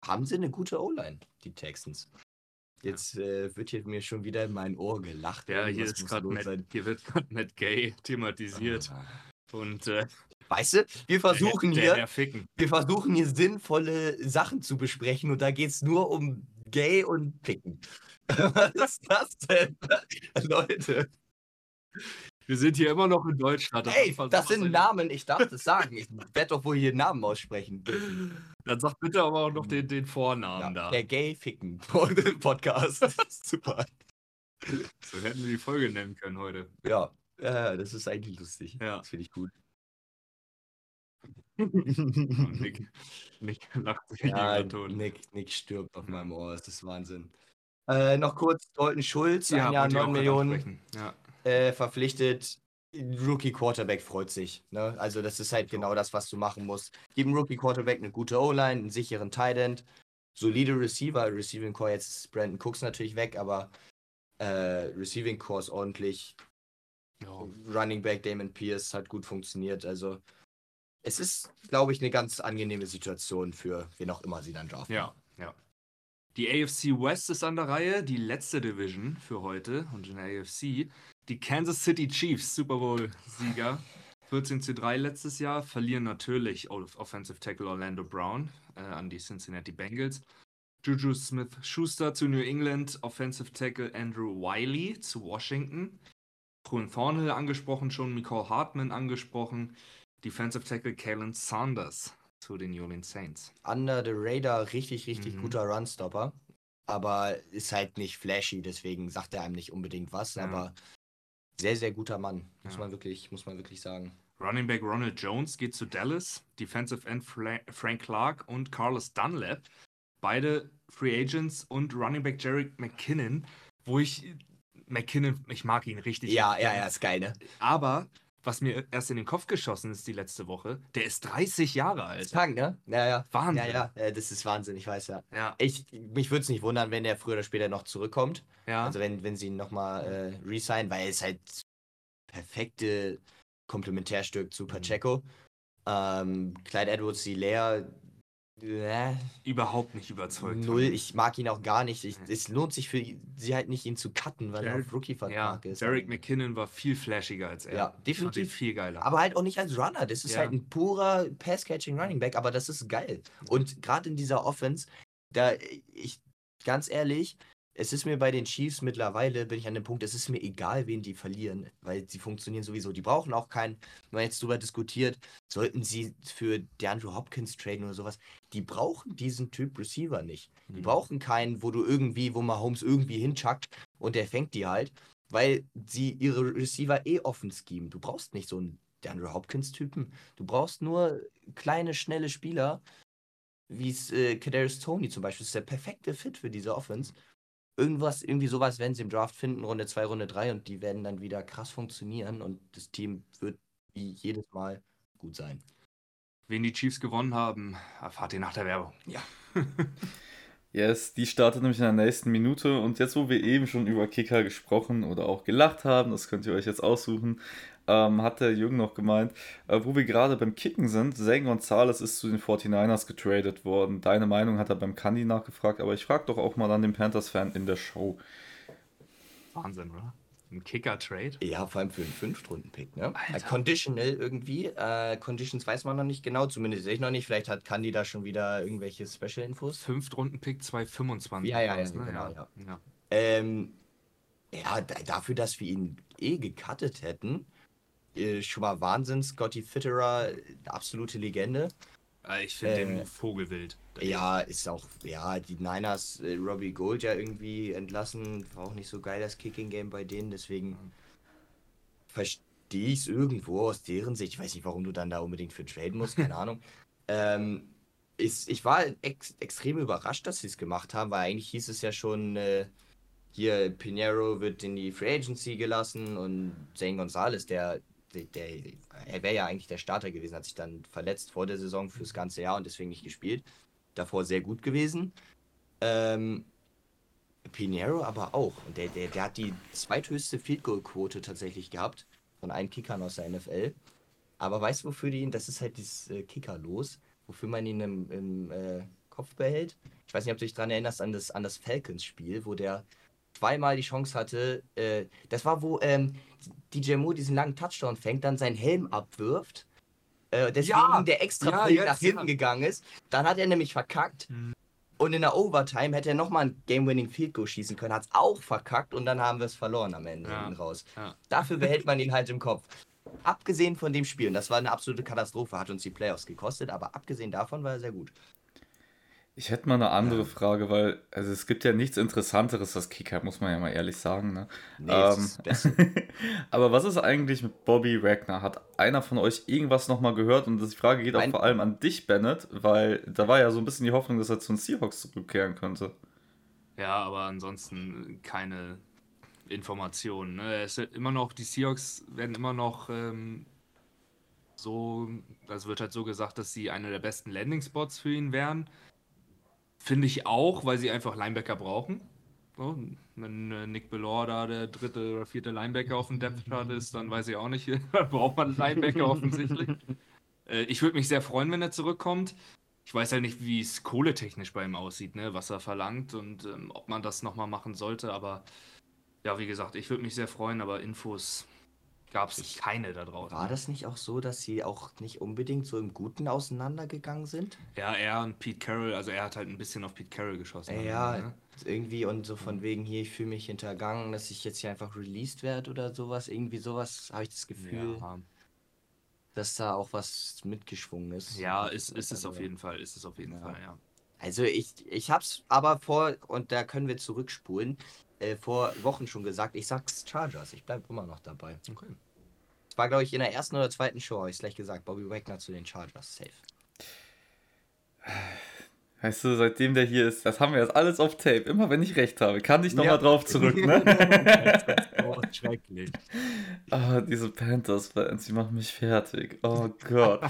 haben sie eine gute O-Line, die Texans. Jetzt äh, wird hier mir schon wieder in mein Ohr gelacht. Ja, hier, ist grad Matt, sein. hier wird gerade Matt Gay thematisiert. Ah. Und äh, Weißt du, wir versuchen *laughs* der, hier, Der Ficken. wir versuchen hier sinnvolle Sachen zu besprechen und da geht es nur um Gay und Picken. *laughs* Was ist das denn? *laughs* Leute. Wir sind hier immer noch in Deutschland. Ey, das sind Namen, ich darf das sagen. Ich werde doch wohl hier Namen aussprechen. Dann sag bitte aber auch noch den, den Vornamen Ja, da. der Gay Ficken *laughs* Podcast. Super. So hätten wir die Folge nennen können heute. Ja, ja, das ist eigentlich lustig. Ja. Das finde ich gut. *laughs* Nick, Nick lacht sich ja, tot. Nick, Nick stirbt auf meinem Ohr, das ist Wahnsinn. Äh, noch kurz, Dalton Schulz, Ja, ein Jahr wollte ich auch 9 grad Millionen. Ja. Äh, verpflichtet. Rookie Quarterback freut sich. Ne? Also das ist halt genau das, was du machen musst. Gib einem Rookie Quarterback eine gute O-Line, einen sicheren Tight End, solide Receiver. Receiving Core jetzt ist Brandon Cooks natürlich weg, aber äh, Receiving Core ist ordentlich. Ja. Running Back Damon Pierce hat gut funktioniert. Also es ist, glaube ich, eine ganz angenehme Situation für wen auch immer sie dann draften. Ja. Die AFC West ist an der Reihe, die letzte Division für heute und in der AFC. Die Kansas City Chiefs, Super Bowl-Sieger, *laughs* 14 zu 3 letztes Jahr, verlieren natürlich Off- Offensive Tackle Orlando Brown äh, an die Cincinnati Bengals. Juju Smith Schuster zu New England, Offensive Tackle Andrew Wiley zu Washington. Truan Thornhill angesprochen schon, Nicole Hartman angesprochen. Defensive Tackle Kalen Saunders zu den New Orleans Saints. Under the Radar richtig, richtig Mhm. guter Runstopper. Aber ist halt nicht flashy, deswegen sagt er einem nicht unbedingt was. Ja. Aber sehr, sehr guter Mann, muss Ja. man wirklich, muss man wirklich sagen. Running Back Ronald Jones geht zu Dallas. Defensive End Fra Frank Clark und Carlos Dunlap. Beide Free Agents und Running Back Jerry McKinnon, wo ich McKinnon, ich mag ihn richtig. Ja, ja, ja, ist geil, ne? Aber was mir erst in den Kopf geschossen ist die letzte Woche, der ist 30 Jahre alt. Ist krank, ne? Ja, ja. Wahnsinn. Ja, ja, äh, das ist Wahnsinn, ich weiß ja. Ja, Ich, mich würde es nicht wundern, wenn der früher oder später noch zurückkommt. ja. Also wenn, wenn sie ihn nochmal äh, resignen, weil er ist halt perfekte Komplementärstück zu Pacheco. Ähm, Clyde Edwards, die Leer, äh, überhaupt nicht überzeugt. null. Ich mag ihn auch gar nicht. Ich, es lohnt sich für sie halt nicht, ihn zu cutten, weil er Jared- auf Rookie-Vertrag ja, ist. Derek McKinnon war viel flashiger als er. Ja, definitiv. Viel geiler. Aber halt auch nicht als Runner. Das ist Ja. halt ein purer Pass-Catching Running Back, aber das ist geil. Und gerade in dieser Offense, da ich ganz ehrlich, es ist mir bei den Chiefs mittlerweile, bin ich an dem Punkt, es ist mir egal, wen die verlieren, weil sie funktionieren sowieso. Die brauchen auch keinen, wenn man jetzt drüber diskutiert, sollten sie für DeAndre Hopkins traden oder sowas. Die brauchen diesen Typ Receiver nicht. Die Mhm. brauchen keinen, wo du irgendwie, wo Mahomes irgendwie hinchuckt und der fängt die halt, weil sie ihre Receiver eh offen schemen. Du brauchst nicht so einen DeAndre Hopkins-Typen. Du brauchst nur kleine, schnelle Spieler, wie es äh, Kadarius Tony zum Beispiel. Das ist der perfekte Fit für diese Offense. Irgendwas, irgendwie sowas werden sie im Draft finden, Runde 2, Runde 3 und die werden dann wieder krass funktionieren und das Team wird wie jedes Mal gut sein. Wen die Chiefs gewonnen haben, erfahrt ihr nach der Werbung. Ja. *laughs* Yes, die startet nämlich in der nächsten Minute und jetzt, wo wir eben schon über Kicker gesprochen oder auch gelacht haben, das könnt ihr euch jetzt aussuchen, ähm, hat der Jürgen noch gemeint, äh, wo wir gerade beim Kicken sind, Zane Gonzalez ist zu den 49ers getradet worden. Deine Meinung hat er beim Candy nachgefragt, aber ich frage doch auch mal an den Panthers-Fan in der Show. Wahnsinn, oder? Ein Kicker-Trade. Ja, vor allem für einen Fünftrunden-Pick, ne? Alter. Äh, Conditional irgendwie. Äh, Conditions weiß man noch nicht genau, zumindest sehe ich noch nicht. Vielleicht hat Kandi da schon wieder irgendwelche Special-Infos. Fünftrunden-Pick 225. Ja, ja, ja, ne? genau, ja. ja. Ähm, ja, da, dafür, dass wir ihn eh gecuttet hätten, äh, schon mal Wahnsinn. Scotty Fitterer, absolute Legende. Äh, Ich finde Äh, den Vogelwild. Ja, ist auch, ja, die Niners, äh, Robbie Gold ja irgendwie entlassen. War auch nicht so geil, das Kicking-Game bei denen. Deswegen verstehe ich es irgendwo aus deren Sicht. Ich weiß nicht, warum du dann da unbedingt für traden musst, keine *laughs* Ahnung. Ähm, ist, ich war ex extrem überrascht, dass sie es gemacht haben, weil eigentlich hieß es ja schon, äh, hier Pinheiro wird in die Free Agency gelassen und Zane Gonzalez, der, der, der er wäre ja eigentlich der Starter gewesen, hat sich dann verletzt vor der Saison fürs ganze Jahr und deswegen nicht gespielt. Davor sehr gut gewesen. Ähm, Pinheiro aber auch. Und der, der, der hat die zweithöchste Field Goal Quote tatsächlich gehabt von allen Kickern aus der NFL. Aber weißt du, wofür die ihn, das ist halt dieses äh, Kickerlos, wofür man ihn im, im äh, Kopf behält. Ich weiß nicht, ob du dich daran erinnerst an das, an das Falcons-Spiel, wo der zweimal die Chance hatte. Äh, das war, wo ähm, DJ Moore diesen langen Touchdown fängt, dann seinen Helm abwirft. Äh, deswegen Ja, der extra ja, jetzt, nach hinten ja. gegangen ist. Dann hat er nämlich verkackt. Mhm. Und in der Overtime hätte er nochmal ein Game-Winning Field Goal schießen können, hat es auch verkackt und dann haben wir es verloren am Ende Ja. raus. Ja. Dafür behält man ihn halt im Kopf. Abgesehen von dem Spiel, und das war eine absolute Katastrophe, hat uns die Playoffs gekostet, aber abgesehen davon war er sehr gut. Ich hätte mal eine andere Frage, weil also es gibt ja nichts Interessanteres als Kicker, muss man ja mal ehrlich sagen. Ne? Nee, Ähm, ist. *laughs* Aber was ist eigentlich mit Bobby Wagner? Hat einer von euch irgendwas nochmal gehört? Und die Frage geht auch Nein. vor allem an dich, Bennett, weil da war ja so ein bisschen die Hoffnung, dass er zu den Seahawks zurückkehren könnte. Ja, aber ansonsten keine Informationen. Ne? Es wird immer noch, die Seahawks werden immer noch ähm, so, das wird halt so gesagt, dass sie einer der besten Landing-Spots für ihn wären. Finde ich auch, weil sie einfach Linebacker brauchen. So, wenn äh, Nick Bellore da der dritte oder vierte Linebacker auf dem Depth Chart *laughs* ist, dann weiß ich auch nicht, *laughs* braucht man Linebacker offensichtlich. *laughs* Äh, ich würde mich sehr freuen, wenn er zurückkommt. Ich weiß halt nicht, wie es kohletechnisch bei ihm aussieht, ne? was er verlangt und ähm, ob man das nochmal machen sollte. Aber ja, wie gesagt, ich würde mich sehr freuen, aber Infos gab es keine da draußen. War das nicht auch so, dass sie auch nicht unbedingt so im Guten auseinandergegangen sind? Ja, er und Pete Carroll, also er hat halt ein bisschen auf Pete Carroll geschossen. Ja, Ende, ne? irgendwie und so von wegen hier, ich fühle mich hintergangen, dass ich jetzt hier einfach released werde oder sowas. Irgendwie sowas habe ich das Gefühl, Ja, dass da auch was mitgeschwungen ist. ja ist, ist es auf jeden Fall, ist es auf jeden Ja. Fall, ja. Also ich, ich hab's aber vor, und da können wir zurückspulen, äh, vor Wochen schon gesagt, ich sag's Chargers, ich bleib immer noch dabei. Okay. Es war, glaube ich, in der ersten oder zweiten Show, habe ich gleich gesagt, Bobby Wagner zu den Chargers, safe. Weißt du, seitdem der hier ist, das haben wir jetzt alles auf Tape. Immer wenn ich recht habe, kann ich nochmal Ja. drauf zurück, ne? *laughs* Oh, schrecklich. Ah, diese Panthers-Fans, die machen mich fertig. Oh Gott.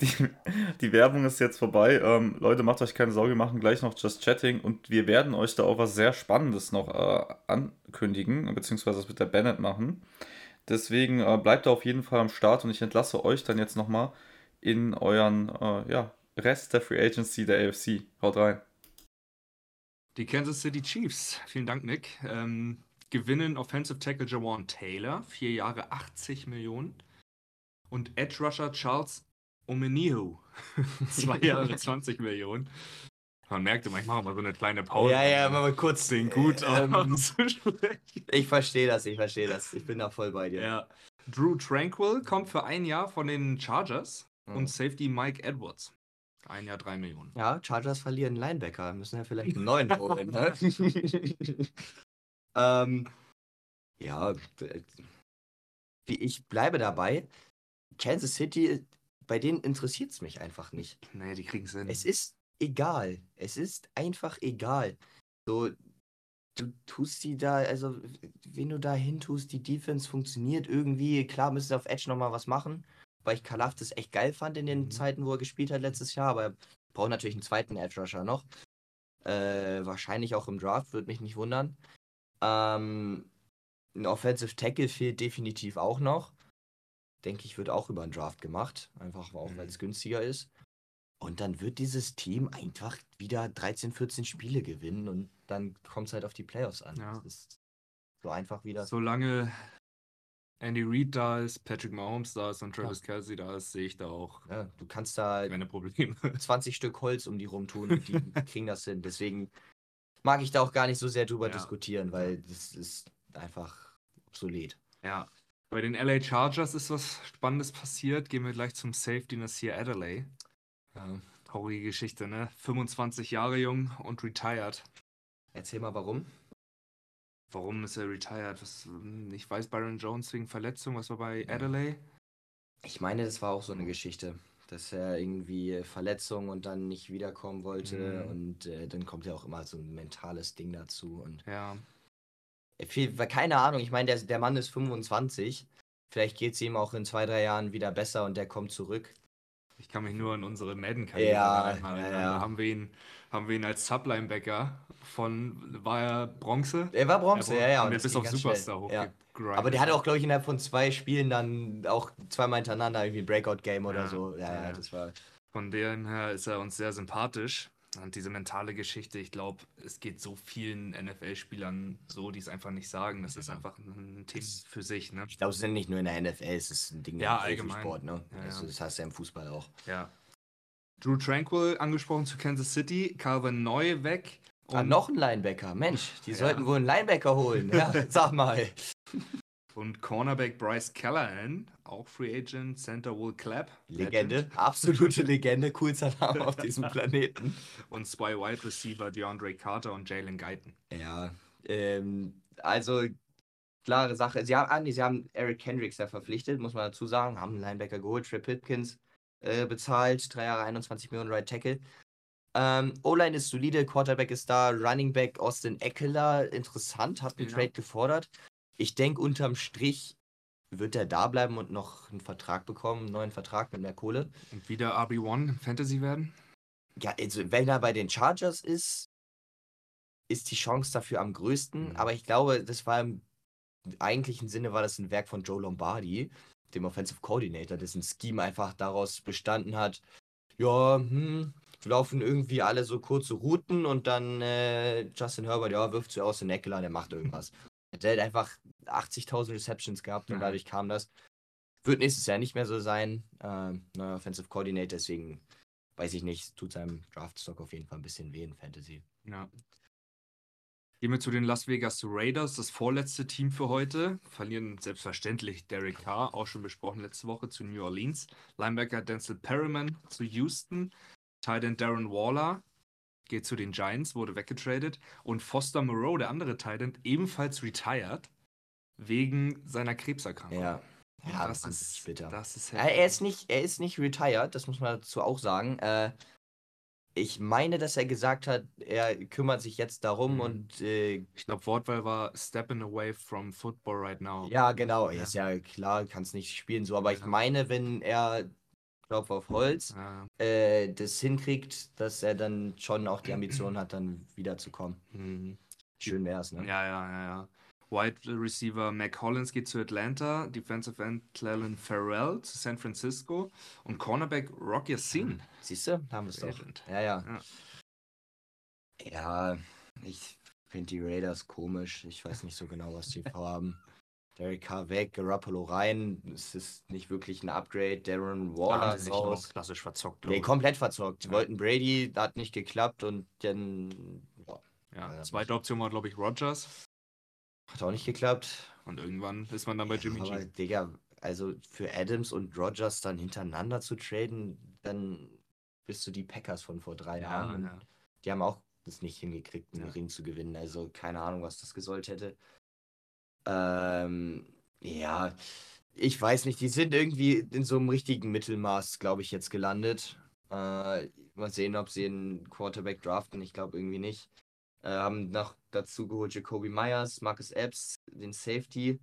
Die, die Werbung ist jetzt vorbei. Ähm, Leute, macht euch keine Sorge, wir machen gleich noch Just Chatting und wir werden euch da auch was sehr Spannendes noch äh, ankündigen, beziehungsweise das mit der Bennett machen. Deswegen äh, bleibt da auf jeden Fall am Start und ich entlasse euch dann jetzt nochmal in euren äh, ja, Rest der Free Agency der AFC. Haut rein. Die Kansas City Chiefs, vielen Dank, Nick, ähm, gewinnen Offensive Tackle Jawan Taylor, vier Jahre 80 Millionen. Und Edge Rusher Charles Omenihu, *laughs* zwei Jahre 20 Millionen. Man merkte, manchmal machen wir so eine kleine Pause. Ja, ja, mal kurz. Sehen gut Ähm, *laughs* auszusprechen. Ich verstehe das, ich verstehe das. Ich bin da voll bei dir. Ja. Drew Tranquil kommt für ein Jahr von den Chargers Mhm. und Safety Mike Edwards. Ein Jahr drei Millionen. Ja, Chargers verlieren Linebacker. Müssen ja vielleicht einen neuen *laughs* holen, ne? ähm, ja, äh, ich bleibe dabei. Kansas City, bei denen interessiert es mich einfach nicht. Nee, die kriegen es hin. Es ist egal. Es ist einfach egal. So, du tust die da, also, wen du da hin tust, die Defense funktioniert irgendwie. Klar müssen sie auf Edge nochmal was machen, weil ich Kalaf das echt geil fand in den Mhm. Zeiten, wo er gespielt hat letztes Jahr, aber er braucht natürlich einen zweiten Edge Rusher noch. Äh, wahrscheinlich auch im Draft, würde mich nicht wundern. Ähm, ein Offensive Tackle fehlt definitiv auch noch. Denke ich, wird auch über einen Draft gemacht. Einfach auch, Mhm. weil es günstiger ist. Und dann wird dieses Team einfach wieder 13, 14 Spiele gewinnen und dann kommt es halt auf die Playoffs an. Ja. Das ist so einfach wieder. Solange Andy Reid da ist, Patrick Mahomes da ist und Travis Kelsey da ist, sehe ich da auch Ja, du kannst da keine Probleme. *laughs* 20 Stück Holz um die rumtun und die *laughs* kriegen das hin. Deswegen mag ich da auch gar nicht so sehr drüber Ja. diskutieren, weil das ist einfach obsolet. Ja. Bei den LA Chargers ist was Spannendes passiert. Gehen wir gleich zum Safety Nasir Adelaide. Ja. Traurige Geschichte, ne? 25 Jahre jung und retired. Erzähl mal warum. Warum ist er retired? Was, ich weiß Byron Jones wegen Verletzung, was war bei Adelaide? Ich meine, das war auch so eine Geschichte, dass er irgendwie Verletzung und dann nicht wiederkommen wollte Mhm. und äh, dann kommt ja auch immer so ein mentales Ding dazu und Ja. Viel, keine Ahnung, ich meine, der, der Mann ist 25, vielleicht geht es ihm auch in zwei, drei Jahren wieder besser und der kommt zurück. Ich kann mich nur an unsere Madden-Karriere Ja, erinnern. ja, ja. haben wir ihn, haben wir ihn als Sublinebacker von, war er Bronze? Er war Bronze, ja, ja. Haben und bis ging auf Superstar ja. hochgegrindet. Aber der hatte auch, glaube ich, innerhalb von zwei Spielen dann auch zweimal hintereinander irgendwie ein Breakout-Game oder Ja, so. Ja, ja, ja. das war. Von dem her ist er uns sehr sympathisch. Und diese mentale Geschichte, ich glaube, es geht so vielen NFL-Spielern so, die es einfach nicht sagen. Das ist einfach ein Thema für sich, ne? Ich glaube, es ist nicht nur in der NFL, es ist ein Ding Ja, im. Profisport, ne? Ja, also, das heißt ja im Fußball auch. Ja. Drew Tranquil angesprochen zu Kansas City, Calvin Neu weg. Ah, noch ein Linebacker. Mensch, die Ja. sollten wohl einen Linebacker holen. Ja, *laughs* sag mal. Und Cornerback Bryce Callahan, auch Free Agent, Center Will Clapp. Legende, Legend. absolute Legende, coolster Name auf diesem Planeten. *laughs* Und zwei Wide Receiver, DeAndre Carter und Jalen Guyton. Ja, ähm, also klare Sache. Sie haben, ah, nee, sie haben Eric Kendricks ja verpflichtet, muss man dazu sagen. Haben einen Linebacker geholt, Trey Pipkins äh, bezahlt, drei Jahre 21 Millionen Right Tackle. Ähm, O-Line ist solide, Quarterback ist da, Running Back Austin Eckler, interessant, hat einen Ja. Trade gefordert. Ich denke, unterm Strich wird er da bleiben und noch einen Vertrag bekommen, einen neuen Vertrag mit mehr Kohle. Und wieder RB1 im Fantasy werden. Ja, also wenn er bei den Chargers ist, ist die Chance dafür am größten. Mhm. Aber ich glaube, das war im eigentlichen Sinne war das ein Werk von Joe Lombardi, dem Offensive Coordinator, dessen Scheme einfach daraus bestanden hat, ja, hm, wir laufen irgendwie alle so kurze Routen und dann äh, Justin Herbert, ja, wirft sie aus den Eckler, der macht irgendwas. Der hat einfach 80.000 Receptions gehabt und Mhm. dadurch kam das. Wird nächstes Jahr nicht mehr so sein. Ähm, neuer Offensive Coordinator, deswegen weiß ich nicht, tut seinem Draftstock auf jeden Fall ein bisschen weh in Fantasy. Ja. Gehen wir zu den Las Vegas Raiders, das vorletzte Team für heute. Verlieren selbstverständlich Derek Carr, auch schon besprochen letzte Woche, zu New Orleans. Linebacker Denzel Perryman zu Houston. Tight End Darren Waller geht zu den Giants, wurde weggetradet. Und Foster Moreau, der andere Tight End, ebenfalls retired, wegen seiner Krebserkrankung. Ja, ja das wahnsinnig ist bitter. Das ist Ja, er ist nicht, er ist nicht retired, das muss man dazu auch sagen. Äh, Ich meine, dass er gesagt hat, er kümmert sich jetzt darum Mhm. und äh, Ich glaube, Wortwahl war stepping away from football right now. ja, genau, Ja. ist ja klar, kann es nicht spielen so, aber ich Ja. meine, wenn er Klopf auf Holz Äh, äh, das hinkriegt, dass er dann schon auch die Ambition hat, dann wiederzukommen. mhm. Schön wär's, ne? Ja, ja, ja, ja. Wide Receiver Mac Hollins geht zu Atlanta, Defensive End Clellan Farrell zu San Francisco und Cornerback Rocky Sin. Siehst du, da haben wir es doch. Ja, ja. Ja. Ja, ich finde die Raiders komisch. Ich weiß nicht so genau, was die *laughs* vorhaben. Derek Carr weg, Garoppolo rein. Es ist nicht wirklich ein Upgrade. Darren Waller Ah, ist raus. klassisch verzockt. Nee, komplett verzockt. Ja. wollten Brady, hat nicht geklappt und dann ja, Ja, Ja, zweite Option war, glaube ich, Rogers. hat auch nicht geklappt. Und irgendwann ist man dann bei Jimmy Aber G. Digga, also für Adams und Rogers dann hintereinander zu traden, dann bist du die Packers von vor drei Jahren. Ja, und ja. Die haben auch das nicht hingekriegt, einen Ja. Ring zu gewinnen. Also keine Ahnung, was das gesollt hätte. Ähm, ja, ich weiß nicht. Die sind irgendwie in so einem richtigen Mittelmaß, glaube ich, jetzt gelandet. Äh, mal sehen, ob sie einen Quarterback draften. Ich glaube irgendwie nicht. Äh, haben noch dazu geholt Jacoby Myers, Marcus Epps, den Safety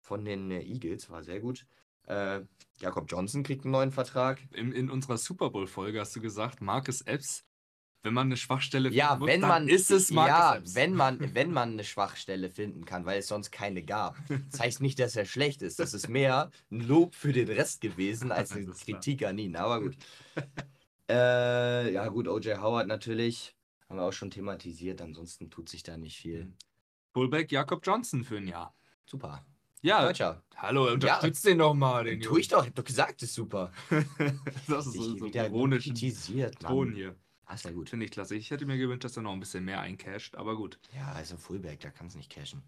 von den äh, Eagles, war sehr gut. Äh, Jakob Johnson kriegt einen neuen Vertrag. In, in unserer Super Bowl-Folge hast du gesagt, Marcus Epps, wenn man eine Schwachstelle Ja, finden muss, wenn man ist es Marcus ja, Epps. wenn man wenn man eine Schwachstelle finden kann, weil es sonst keine gab. Das heißt nicht, dass er schlecht ist. Das ist mehr ein Lob für den Rest gewesen als *laughs* eine klar. Kritik an ihn. Aber gut. *laughs* äh, ja gut, OJ Howard natürlich haben wir auch schon thematisiert. Ansonsten tut sich da nicht viel. Mhm. Fullback Jakob Johnson für ein Jahr. Super. Ja, Deutscher. hallo, unterstützt den doch mal, den Tu ich doch. Ich hab doch gesagt, ist super. *laughs* Das ist so, Ich so wieder ironischen kritisiert, Ton hier. Ah, ist ja gut. Finde ich klasse. Ich hätte mir gewünscht, dass er noch ein bisschen mehr eincasht, aber gut. Ja, also Fullback, da kann es nicht cashen.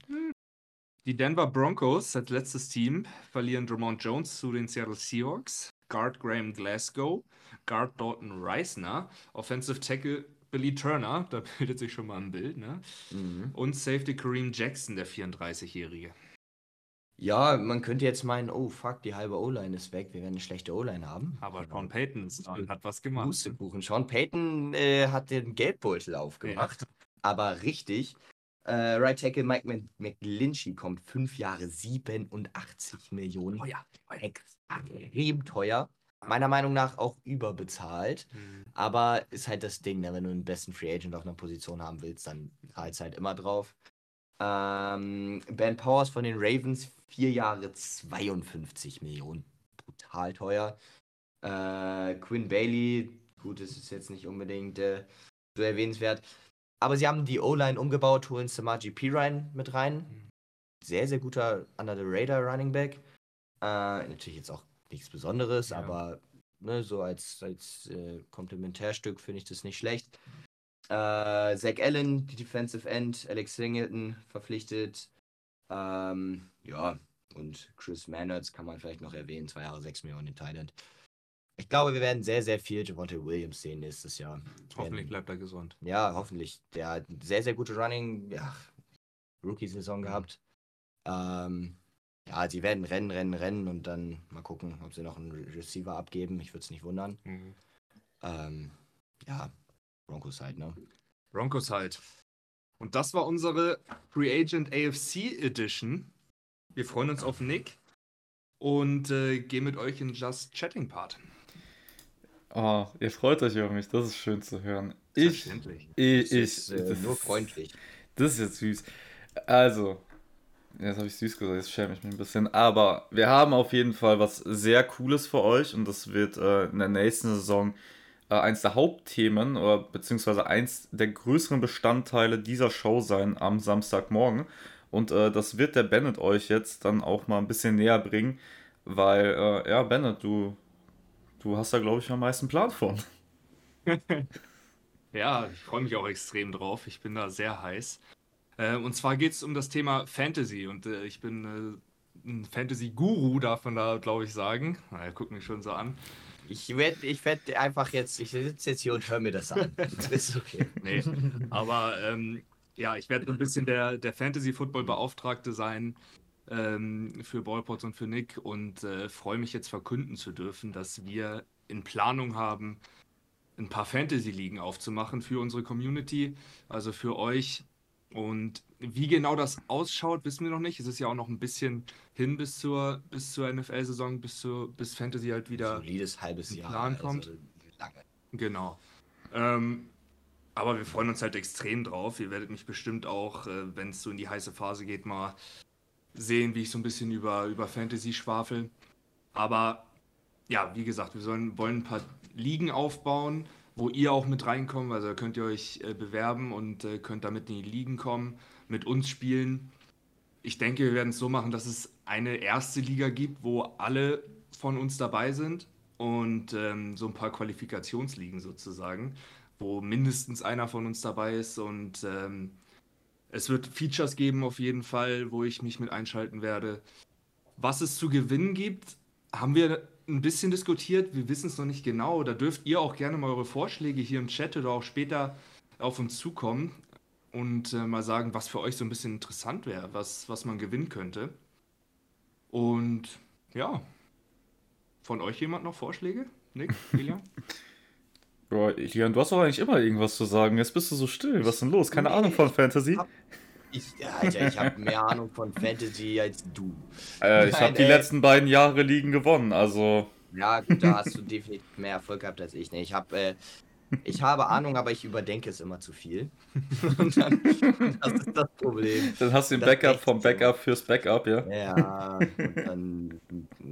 Die Denver Broncos als letztes Team verlieren Drummond Jones zu den Seattle Seahawks, Guard Graham Glasgow, Guard Dalton Reisner, Offensive Tackle Billy Turner, *laughs* da bildet sich schon mal ein Bild, ne? Mhm. Und Safety Kareem Jackson, der 34-Jährige. Ja, man könnte jetzt meinen, oh fuck, die halbe O-Line ist weg, wir werden eine schlechte O-Line haben. Aber Sean Payton ist da und hat was gemacht. Pustekuchen. Sean Payton äh, hat den Geldbeutel aufgemacht, aber richtig. Äh, right Tackle Mike Mc- McGlinchey kommt fünf Jahre 87 Millionen. Ja. Extrem teuer. Meiner Meinung nach auch überbezahlt. Hm. Aber ist halt das Ding, ne? wenn du einen besten Free Agent auf einer Position haben willst, dann zahlst halt immer drauf. Ähm, ben Powers von den Ravens, vier Jahre 52 Millionen. Brutal teuer. Äh, Quinn Bailey, gut, das ist jetzt nicht unbedingt äh, so erwähnenswert. Aber sie haben die O-Line umgebaut, holen Samaji Pirine mit rein. Sehr, sehr guter Under the Radar Running Back. Äh, natürlich jetzt auch nichts Besonderes, Ja. aber ne, so als, als äh, Komplementärstück finde ich das nicht schlecht. Äh, Zach Allen, die Defensive End, Alex Singleton verpflichtet. Ähm, ja, und Chris Manners kann man vielleicht noch erwähnen, zwei Jahre, sechs Millionen in Thailand. Ich glaube, wir werden sehr, sehr viel Javante Williams sehen nächstes Jahr. Hoffentlich Werden- bleibt er gesund. ja, hoffentlich. Der hat sehr, sehr gute Running, ja, Rookie-Saison gehabt. Ähm, ja, sie werden rennen, rennen, rennen und dann mal gucken, ob sie noch einen Re- Receiver abgeben. Ich würde es nicht wundern. Mhm. Ähm, ja, Broncos halt, ne? Broncos halt. Und das war unsere Free Agent AFC Edition. Wir freuen uns auf Nick und äh, gehen mit euch in Just Chatting Part. Oh, ihr freut euch über mich, das ist schön zu hören. Ich, Selbstverständlich. ich, Das ich, ist, äh, das- nur freundlich. Das ist jetzt süß. Also, jetzt habe ich süß gesagt, jetzt schäme ich mich ein bisschen. Aber wir haben auf jeden Fall was sehr Cooles für euch und das wird äh, in der nächsten Saison äh, eins der Hauptthemen oder beziehungsweise eins der größeren Bestandteile dieser Show sein am Samstagmorgen. Und äh, das wird der Bennett euch jetzt dann auch mal ein bisschen näher bringen, weil, äh, ja, Bennett, du, du hast da, glaube ich, am meisten Plan von. *laughs* Ja, ich freue mich auch extrem drauf. Ich bin da sehr heiß. Äh, und zwar geht es um das Thema Fantasy. Und äh, ich bin äh, ein Fantasy-Guru, darf man da, glaube ich, sagen. Na, er guckt mich schon so an. Ich werde ich werd einfach jetzt, ich sitze jetzt hier und höre mir das an. *laughs* Das ist okay. Nee, aber ähm, ja, ich werde so ein bisschen der, der Fantasy-Football-Beauftragte sein ähm, für Ballpots und für Nick und äh, freue mich jetzt verkünden zu dürfen, dass wir in Planung haben, ein paar Fantasy-Ligen aufzumachen für unsere Community, also für euch. Und wie genau das ausschaut, wissen wir noch nicht. Es ist ja auch noch ein bisschen hin bis zur, bis zur NFL-Saison, bis, bis Fantasy halt wieder Solides halbes Jahr Plan also kommt. lange. Genau. Ähm, aber wir freuen uns halt extrem drauf. Ihr werdet mich bestimmt auch, äh, wenn es so in die heiße Phase geht, mal sehen, wie ich so ein bisschen über, über Fantasy schwafel. Aber ja, wie gesagt, wir sollen, wollen ein paar Ligen aufbauen, wo ihr auch mit reinkommt. Also könnt ihr euch äh, bewerben und äh, könnt damit in die Ligen kommen, mit uns spielen. Ich denke, wir werden es so machen, dass es eine erste Liga gibt, wo alle von uns dabei sind und ähm, so ein paar Qualifikationsligen sozusagen wo mindestens einer von uns dabei ist und ähm, es wird Features geben auf jeden Fall, wo ich mich mit einschalten werde. Was es zu gewinnen gibt, haben wir ein bisschen diskutiert. Wir wissen es noch nicht genau. Da dürft ihr auch gerne mal eure Vorschläge hier im Chat oder auch später auf uns zukommen und äh, mal sagen, was für euch so ein bisschen interessant wäre, was, was man gewinnen könnte. Und ja, von euch jemand noch Vorschläge? Nick, Julian? *laughs* Bro, Lian, du hast doch eigentlich immer irgendwas zu sagen. Jetzt bist du so still. Was ist denn los? Keine nee, Ahnung von Fantasy? Ich, Alter, ich habe mehr Ahnung von Fantasy als du. Äh, ich habe die letzten beiden Jahre liegen gewonnen, also. Ja, gut, da hast du definitiv mehr Erfolg gehabt als ich. Ne? Ich habe äh, ich habe Ahnung, aber ich überdenke es immer zu viel. *laughs* Und dann, das ist das Problem. Dann hast du den Backup vom Backup fürs Backup, ja? Ja, und dann,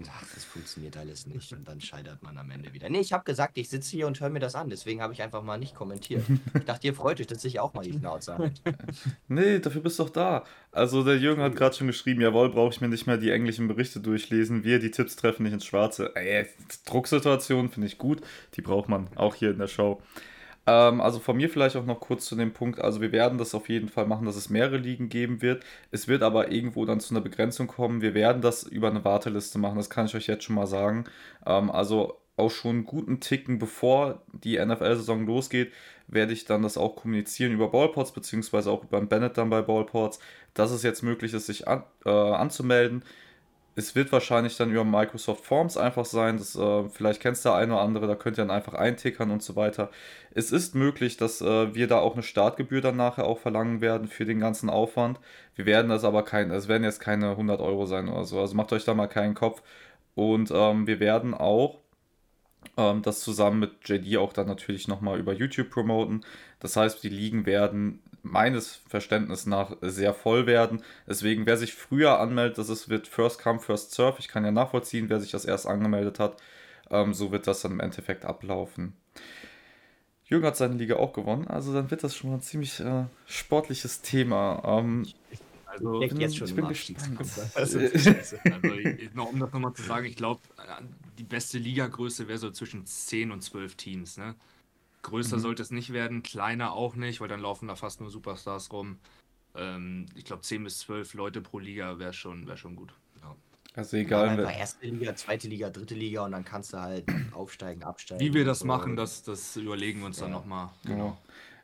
ach, das funktioniert alles nicht und dann scheitert man am Ende wieder. Nee, ich habe gesagt, ich sitze hier und höre mir das an, deswegen habe ich einfach mal nicht kommentiert. Ich dachte, ihr freut euch, dass ich auch mal die Schnauze habe. Nee, dafür bist du doch da. Also der Jürgen hat gerade schon geschrieben, jawohl, brauche ich mir nicht mehr die englischen Berichte durchlesen. Wir die Tipps treffen nicht ins Schwarze. Ey, Drucksituation finde ich gut. Die braucht man auch hier in der Show. Ähm, also von mir vielleicht auch noch kurz zu dem Punkt, also wir werden das auf jeden Fall machen, dass es mehrere Ligen geben wird. Es wird aber irgendwo dann zu einer Begrenzung kommen. Wir werden das über eine Warteliste machen, das kann ich euch jetzt schon mal sagen. Ähm, also auch schon einen guten Ticken bevor die NFL-Saison losgeht, werde ich dann das auch kommunizieren über Ballports, beziehungsweise auch über Bennett dann bei Ballports, dass es jetzt möglich ist, sich an, äh, anzumelden es wird wahrscheinlich dann über Microsoft Forms einfach sein. Das, äh, vielleicht kennst du der eine oder andere, da könnt ihr dann einfach eintickern und so weiter. Es ist möglich, dass äh, wir da auch eine Startgebühr dann nachher auch verlangen werden für den ganzen Aufwand. Wir werden das aber kein, es werden jetzt keine 100 Euro sein oder so. Also macht euch da mal keinen Kopf. Und ähm, wir werden auch ähm, das zusammen mit JD auch dann natürlich nochmal über YouTube promoten. Das heißt, die Ligen werden meines Verständnisses nach sehr voll werden. Deswegen, wer sich früher anmeldet, das ist, wird First Come, First Serve. Ich kann ja nachvollziehen, wer sich das erst angemeldet hat. Ähm, so wird das dann im Endeffekt ablaufen. Jürgen hat seine Liga auch gewonnen, also dann wird das schon mal ein ziemlich äh, sportliches Thema. Ähm, also, ich bin, jetzt schon ich bin gespannt. *laughs* Also, noch, um das nochmal zu sagen, ich glaube, die beste Ligagröße wäre so zwischen 10 und 12 Teams. Ne? Größer mhm. sollte es nicht werden, kleiner auch nicht, weil dann laufen da fast nur Superstars rum. Ähm, ich glaube, 10 bis 12 Leute pro Liga wäre schon, wär schon gut. Ja. Also egal. Ja, erste Liga, zweite Liga, dritte Liga und dann kannst du halt *clears throat* aufsteigen, absteigen. Wie wir das so. machen, das, das überlegen wir uns ja. dann nochmal. Genau.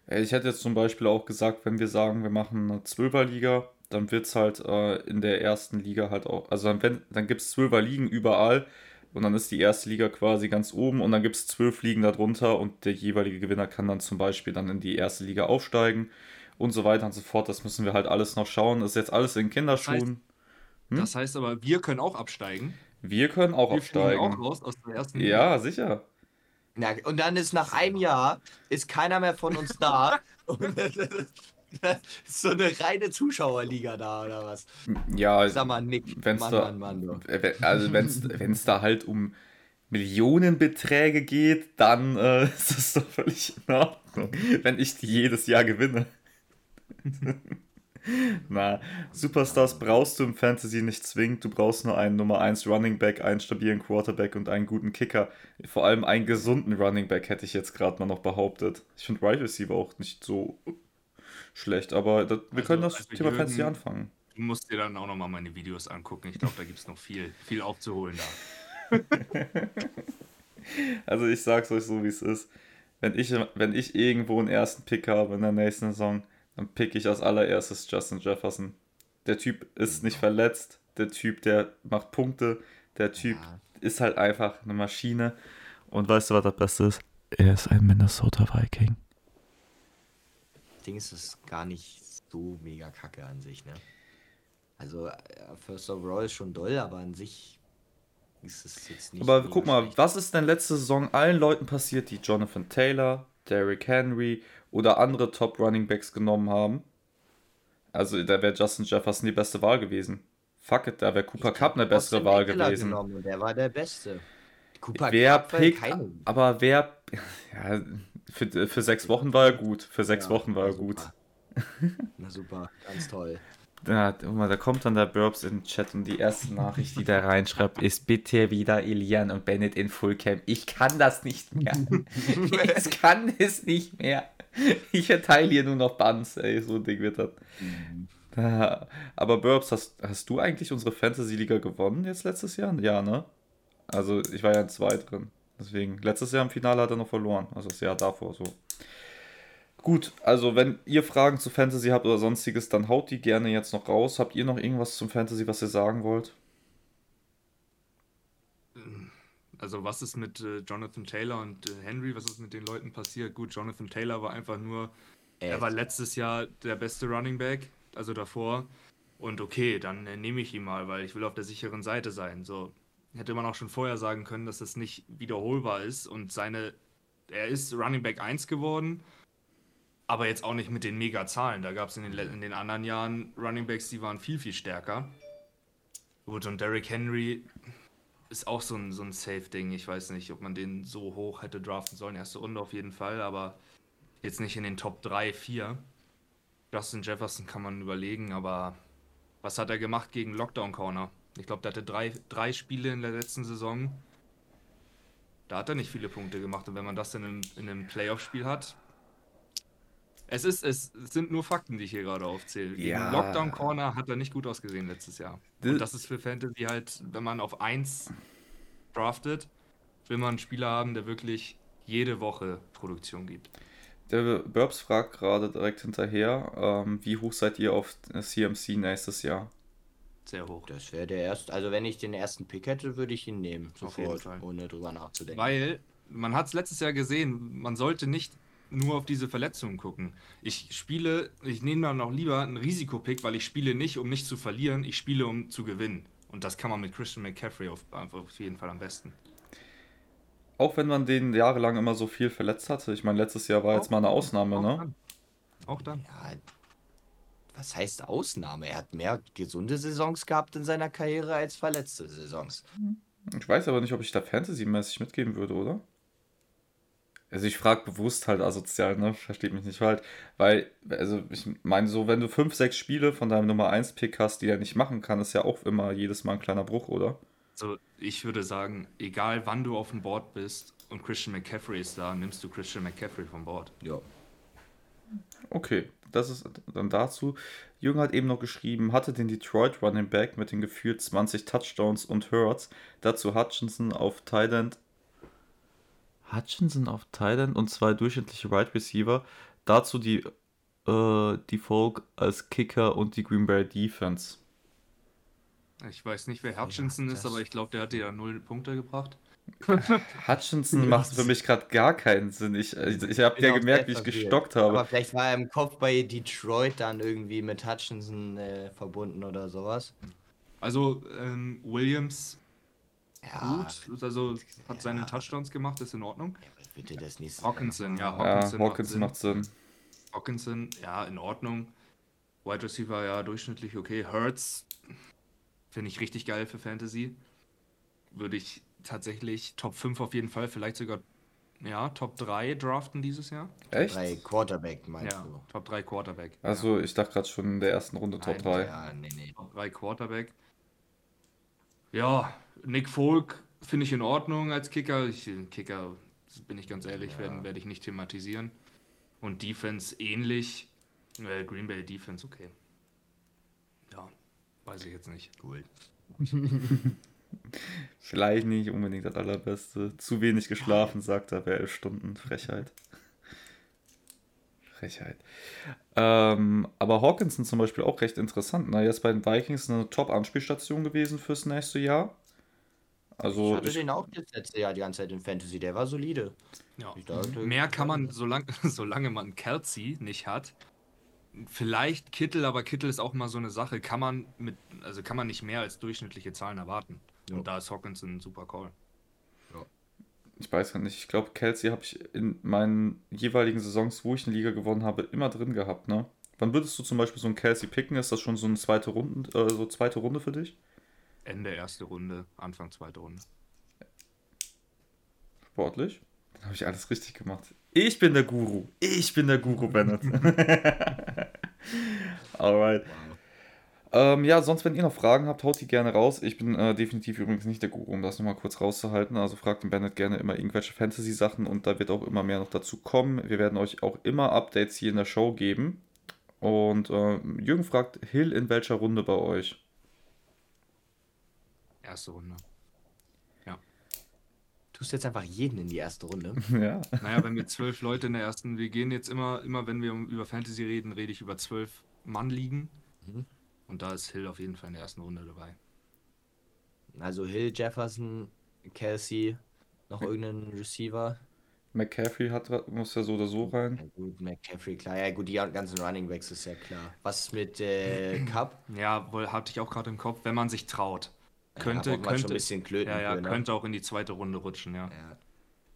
Ich hätte jetzt zum Beispiel auch gesagt, wenn wir sagen, wir machen eine Zwölferliga, dann wird es halt äh, in der ersten Liga halt auch, also dann, dann gibt es Zwölfer-Ligen überall und dann ist die erste Liga quasi ganz oben und dann gibt es zwölf Ligen darunter und der jeweilige Gewinner kann dann zum Beispiel dann in die erste Liga aufsteigen und so weiter und so fort. Das müssen wir halt alles noch schauen. Das ist jetzt alles in Kinderschuhen. Das heißt, hm? das heißt aber, wir können auch absteigen. Wir können auch wir absteigen. auch raus aus der ersten Liga. Ja, sicher. Ja, und dann ist nach einem Jahr ist keiner mehr von uns da. *laughs* *laughs* *laughs* *laughs* ist so eine reine Zuschauerliga da oder was? Ja, sag mal, Nick. Wenn's Mann, da, Mann, Mann, also wenn es *laughs* da halt um Millionenbeträge geht, dann äh, *laughs* ist das doch völlig in Ordnung, wenn ich die jedes Jahr gewinne. Na, Superstars brauchst du im Fantasy nicht zwingend. Du brauchst nur einen Nummer 1 Running Back, einen stabilen Quarterback und einen guten Kicker. Vor allem einen gesunden Running Back hätte ich jetzt gerade mal noch behauptet. Ich finde Wide Receiver auch nicht so schlecht, aber das, wir also, können das also Thema Jürgen, Fantasy anfangen. Du musst dir dann auch nochmal meine Videos angucken. Ich glaube, da gibt es noch viel, viel aufzuholen da. *laughs* also ich sag's euch so, wie es ist. Wenn ich, wenn ich irgendwo einen ersten Pick habe in der nächsten Saison, dann pick ich als allererstes Justin Jefferson. Der Typ ist nicht verletzt, der Typ, der macht Punkte, der Typ ja. ist halt einfach eine Maschine. Und weißt du, was das Beste ist? Er ist ein Minnesota Viking. Ding ist es gar nicht so mega kacke an sich, ne? Also, äh, First Overall ist schon doll, aber an sich ist es jetzt nicht. Aber guck mal, schlecht. was ist denn letzte Saison allen Leuten passiert, die Jonathan Taylor, Derrick Henry oder andere Top Running Backs genommen haben? Also, da wäre Justin Jefferson die beste Wahl gewesen. Fuck it, da wäre Cooper Cup eine bessere Wahl gewesen. Und der war der Beste. Cooper wer Cup pickt, aber wer. *laughs* Ja, für, für sechs Wochen war er gut. Für sechs ja, Wochen war er gut. Na super, ganz toll. Da, da kommt dann der Burbs in den Chat und die erste Nachricht, die da reinschreibt, ist bitte wieder Elian und Bennett in Fullcam. Ich kann das nicht mehr. *laughs* ich kann es nicht mehr. Ich erteile hier nur noch Bands, ey, so ein Ding wird das. Mhm. Aber Burbs, hast, hast du eigentlich unsere Fantasy-Liga gewonnen jetzt letztes Jahr? Ja, ne? Also ich war ja in zwei drin. Deswegen, letztes Jahr im Finale hat er noch verloren. Also das Jahr davor so. Gut, also wenn ihr Fragen zu Fantasy habt oder sonstiges, dann haut die gerne jetzt noch raus. Habt ihr noch irgendwas zum Fantasy, was ihr sagen wollt? Also was ist mit äh, Jonathan Taylor und äh, Henry? Was ist mit den Leuten passiert? Gut, Jonathan Taylor war einfach nur, Echt? er war letztes Jahr der beste Running Back, also davor. Und okay, dann äh, nehme ich ihn mal, weil ich will auf der sicheren Seite sein. So hätte man auch schon vorher sagen können, dass das nicht wiederholbar ist und seine, er ist Running Back 1 geworden aber jetzt auch nicht mit den Mega-Zahlen. Da gab es in, den, in den anderen Jahren Running Backs, die waren viel, viel stärker. Gut, und Derrick Henry ist auch so ein, so ein Safe-Ding. Ich weiß nicht, ob man den so hoch hätte draften sollen. Erste Runde auf jeden Fall, aber jetzt nicht in den Top 3, 4. Justin Jefferson kann man überlegen, aber was hat er gemacht gegen Lockdown Corner? Ich glaube, der hatte drei, drei Spiele in der letzten Saison. Da hat er nicht viele Punkte gemacht. Und wenn man das dann in, in einem Playoff-Spiel hat, es, ist, es sind nur Fakten, die ich hier gerade aufzähle. Ja. Lockdown Corner hat er nicht gut ausgesehen letztes Jahr. Und das ist für Fantasy halt, wenn man auf 1 draftet, will man einen Spieler haben, der wirklich jede Woche Produktion gibt. Der Burbs fragt gerade direkt hinterher, ähm, wie hoch seid ihr auf CMC nächstes Jahr? Sehr hoch. Das wäre der erste. Also wenn ich den ersten Pick hätte, würde ich ihn nehmen. Sofort, ohne drüber nachzudenken. Weil man hat es letztes Jahr gesehen, man sollte nicht nur auf diese Verletzungen gucken. Ich spiele, ich nehme dann auch lieber einen Risikopick, weil ich spiele nicht, um nicht zu verlieren, ich spiele, um zu gewinnen. Und das kann man mit Christian McCaffrey auf, auf jeden Fall am besten. Auch wenn man den jahrelang immer so viel verletzt hatte. Ich meine, letztes Jahr war auch, jetzt mal eine Ausnahme, auch ne? Dann. Auch dann. Ja, was heißt Ausnahme? Er hat mehr gesunde Saisons gehabt in seiner Karriere als verletzte Saisons. Ich weiß aber nicht, ob ich da fantasymäßig mitgeben würde, oder? Also ich frage bewusst halt asozial, ne? Versteht mich nicht falsch. Weil, also ich meine, so wenn du fünf, sechs Spiele von deinem Nummer 1 Pick hast, die er nicht machen kann, ist ja auch immer jedes Mal ein kleiner Bruch, oder? Also ich würde sagen, egal wann du auf dem Board bist und Christian McCaffrey ist da, nimmst du Christian McCaffrey vom Board. Ja. Okay, das ist dann dazu. Jürgen hat eben noch geschrieben, hatte den Detroit Running Back mit den gefühlt 20 Touchdowns und Hurts. Dazu Hutchinson auf Thailand Hutchinson auf Thailand und zwei durchschnittliche Wide right Receiver. Dazu die, äh, die Folk als Kicker und die Green Bay Defense. Ich weiß nicht, wer Hutchinson ja, ist, aber ich glaube, der hat dir ja null Punkte gebracht. *laughs* Hutchinson macht für mich gerade gar keinen Sinn. Ich, ich, ich habe ja gemerkt, wie ich gestockt habe. Aber vielleicht war er im Kopf bei Detroit dann irgendwie mit Hutchinson äh, verbunden oder sowas. Also ähm, Williams ja, gut. Also hat seine Touchdowns gemacht, ist in Ordnung. Ja, bitte das nächste Hawkinson, ja, Hawkinson, ja, Hawkinson macht Sinn. Hawkinson, ja, in Ordnung. Wide Receiver, ja, durchschnittlich okay. Hurts finde ich richtig geil für Fantasy. Würde ich tatsächlich Top 5 auf jeden Fall, vielleicht sogar ja, Top 3 draften dieses Jahr. Echt? Top 3 Quarterback, meinst ja, du? Top 3 Quarterback. Also, ja. ich dachte gerade schon in der ersten Runde Top Nein, 3. Ja, nee, nee. Top 3 Quarterback. Ja, Nick Folk finde ich in Ordnung als Kicker. Ich, Kicker, bin ich ganz ehrlich, ja. werde ich nicht thematisieren. Und Defense ähnlich. Äh, Green Bay Defense, okay. Ja, weiß ich jetzt nicht. Cool. *laughs* Vielleicht nicht unbedingt das Allerbeste. Zu wenig geschlafen, sagt er, wäre elf Stunden. Frechheit. Frechheit. Ähm, aber Hawkinson zum Beispiel auch recht interessant. Na, ne? jetzt bei den Vikings eine Top-Anspielstation gewesen fürs nächste Jahr. Also ich hatte ich, den auch das letzte Jahr die ganze Zeit in Fantasy, der war solide. Ja. Dachte- Mehr kann man, solange, *laughs* solange man Kelsey nicht hat, vielleicht Kittel, aber Kittel ist auch mal so eine Sache, kann man mit, also kann man nicht mehr als durchschnittliche Zahlen erwarten. Ja. Und da ist Hawkins ein super Call. ich weiß gar nicht, ich glaube, Kelsey habe ich in meinen jeweiligen Saisons, wo ich eine Liga gewonnen habe, immer drin gehabt, ne? Wann würdest du zum Beispiel so einen Kelsey picken? Ist das schon so eine zweite Runde, äh, so zweite Runde für dich? Ende erste Runde, Anfang zweite Runde. Sportlich? Dann habe ich alles richtig gemacht. Ich bin der Guru. Ich bin der Guru, Bennett. *laughs* Alright. Ähm, ja, sonst, wenn ihr noch Fragen habt, haut die gerne raus. Ich bin äh, definitiv übrigens nicht der Guru, um das nochmal kurz rauszuhalten. Also fragt den Bennett gerne immer irgendwelche Fantasy-Sachen und da wird auch immer mehr noch dazu kommen. Wir werden euch auch immer Updates hier in der Show geben. Und äh, Jürgen fragt, Hill in welcher Runde bei euch? Erste Runde. Tust jetzt einfach jeden in die erste Runde. *laughs* ja. Naja, wenn wir zwölf Leute in der ersten, wir gehen jetzt immer, immer wenn wir über Fantasy reden, rede ich über zwölf Mann liegen. Mhm. Und da ist Hill auf jeden Fall in der ersten Runde dabei. Also Hill, Jefferson, Kelsey, noch irgendein Receiver. McCaffrey hat, muss ja so oder so rein. Ja gut, McCaffrey, klar. Ja gut, die ganzen Running Backs ist ja klar. Was mit äh, *clears throat* Cup? Ja, wohl hatte ich auch gerade im Kopf, wenn man sich traut. Könnte, schon könnte, ein bisschen Klöten ja, ja, für, ne? könnte auch in die zweite Runde rutschen, ja. Ja.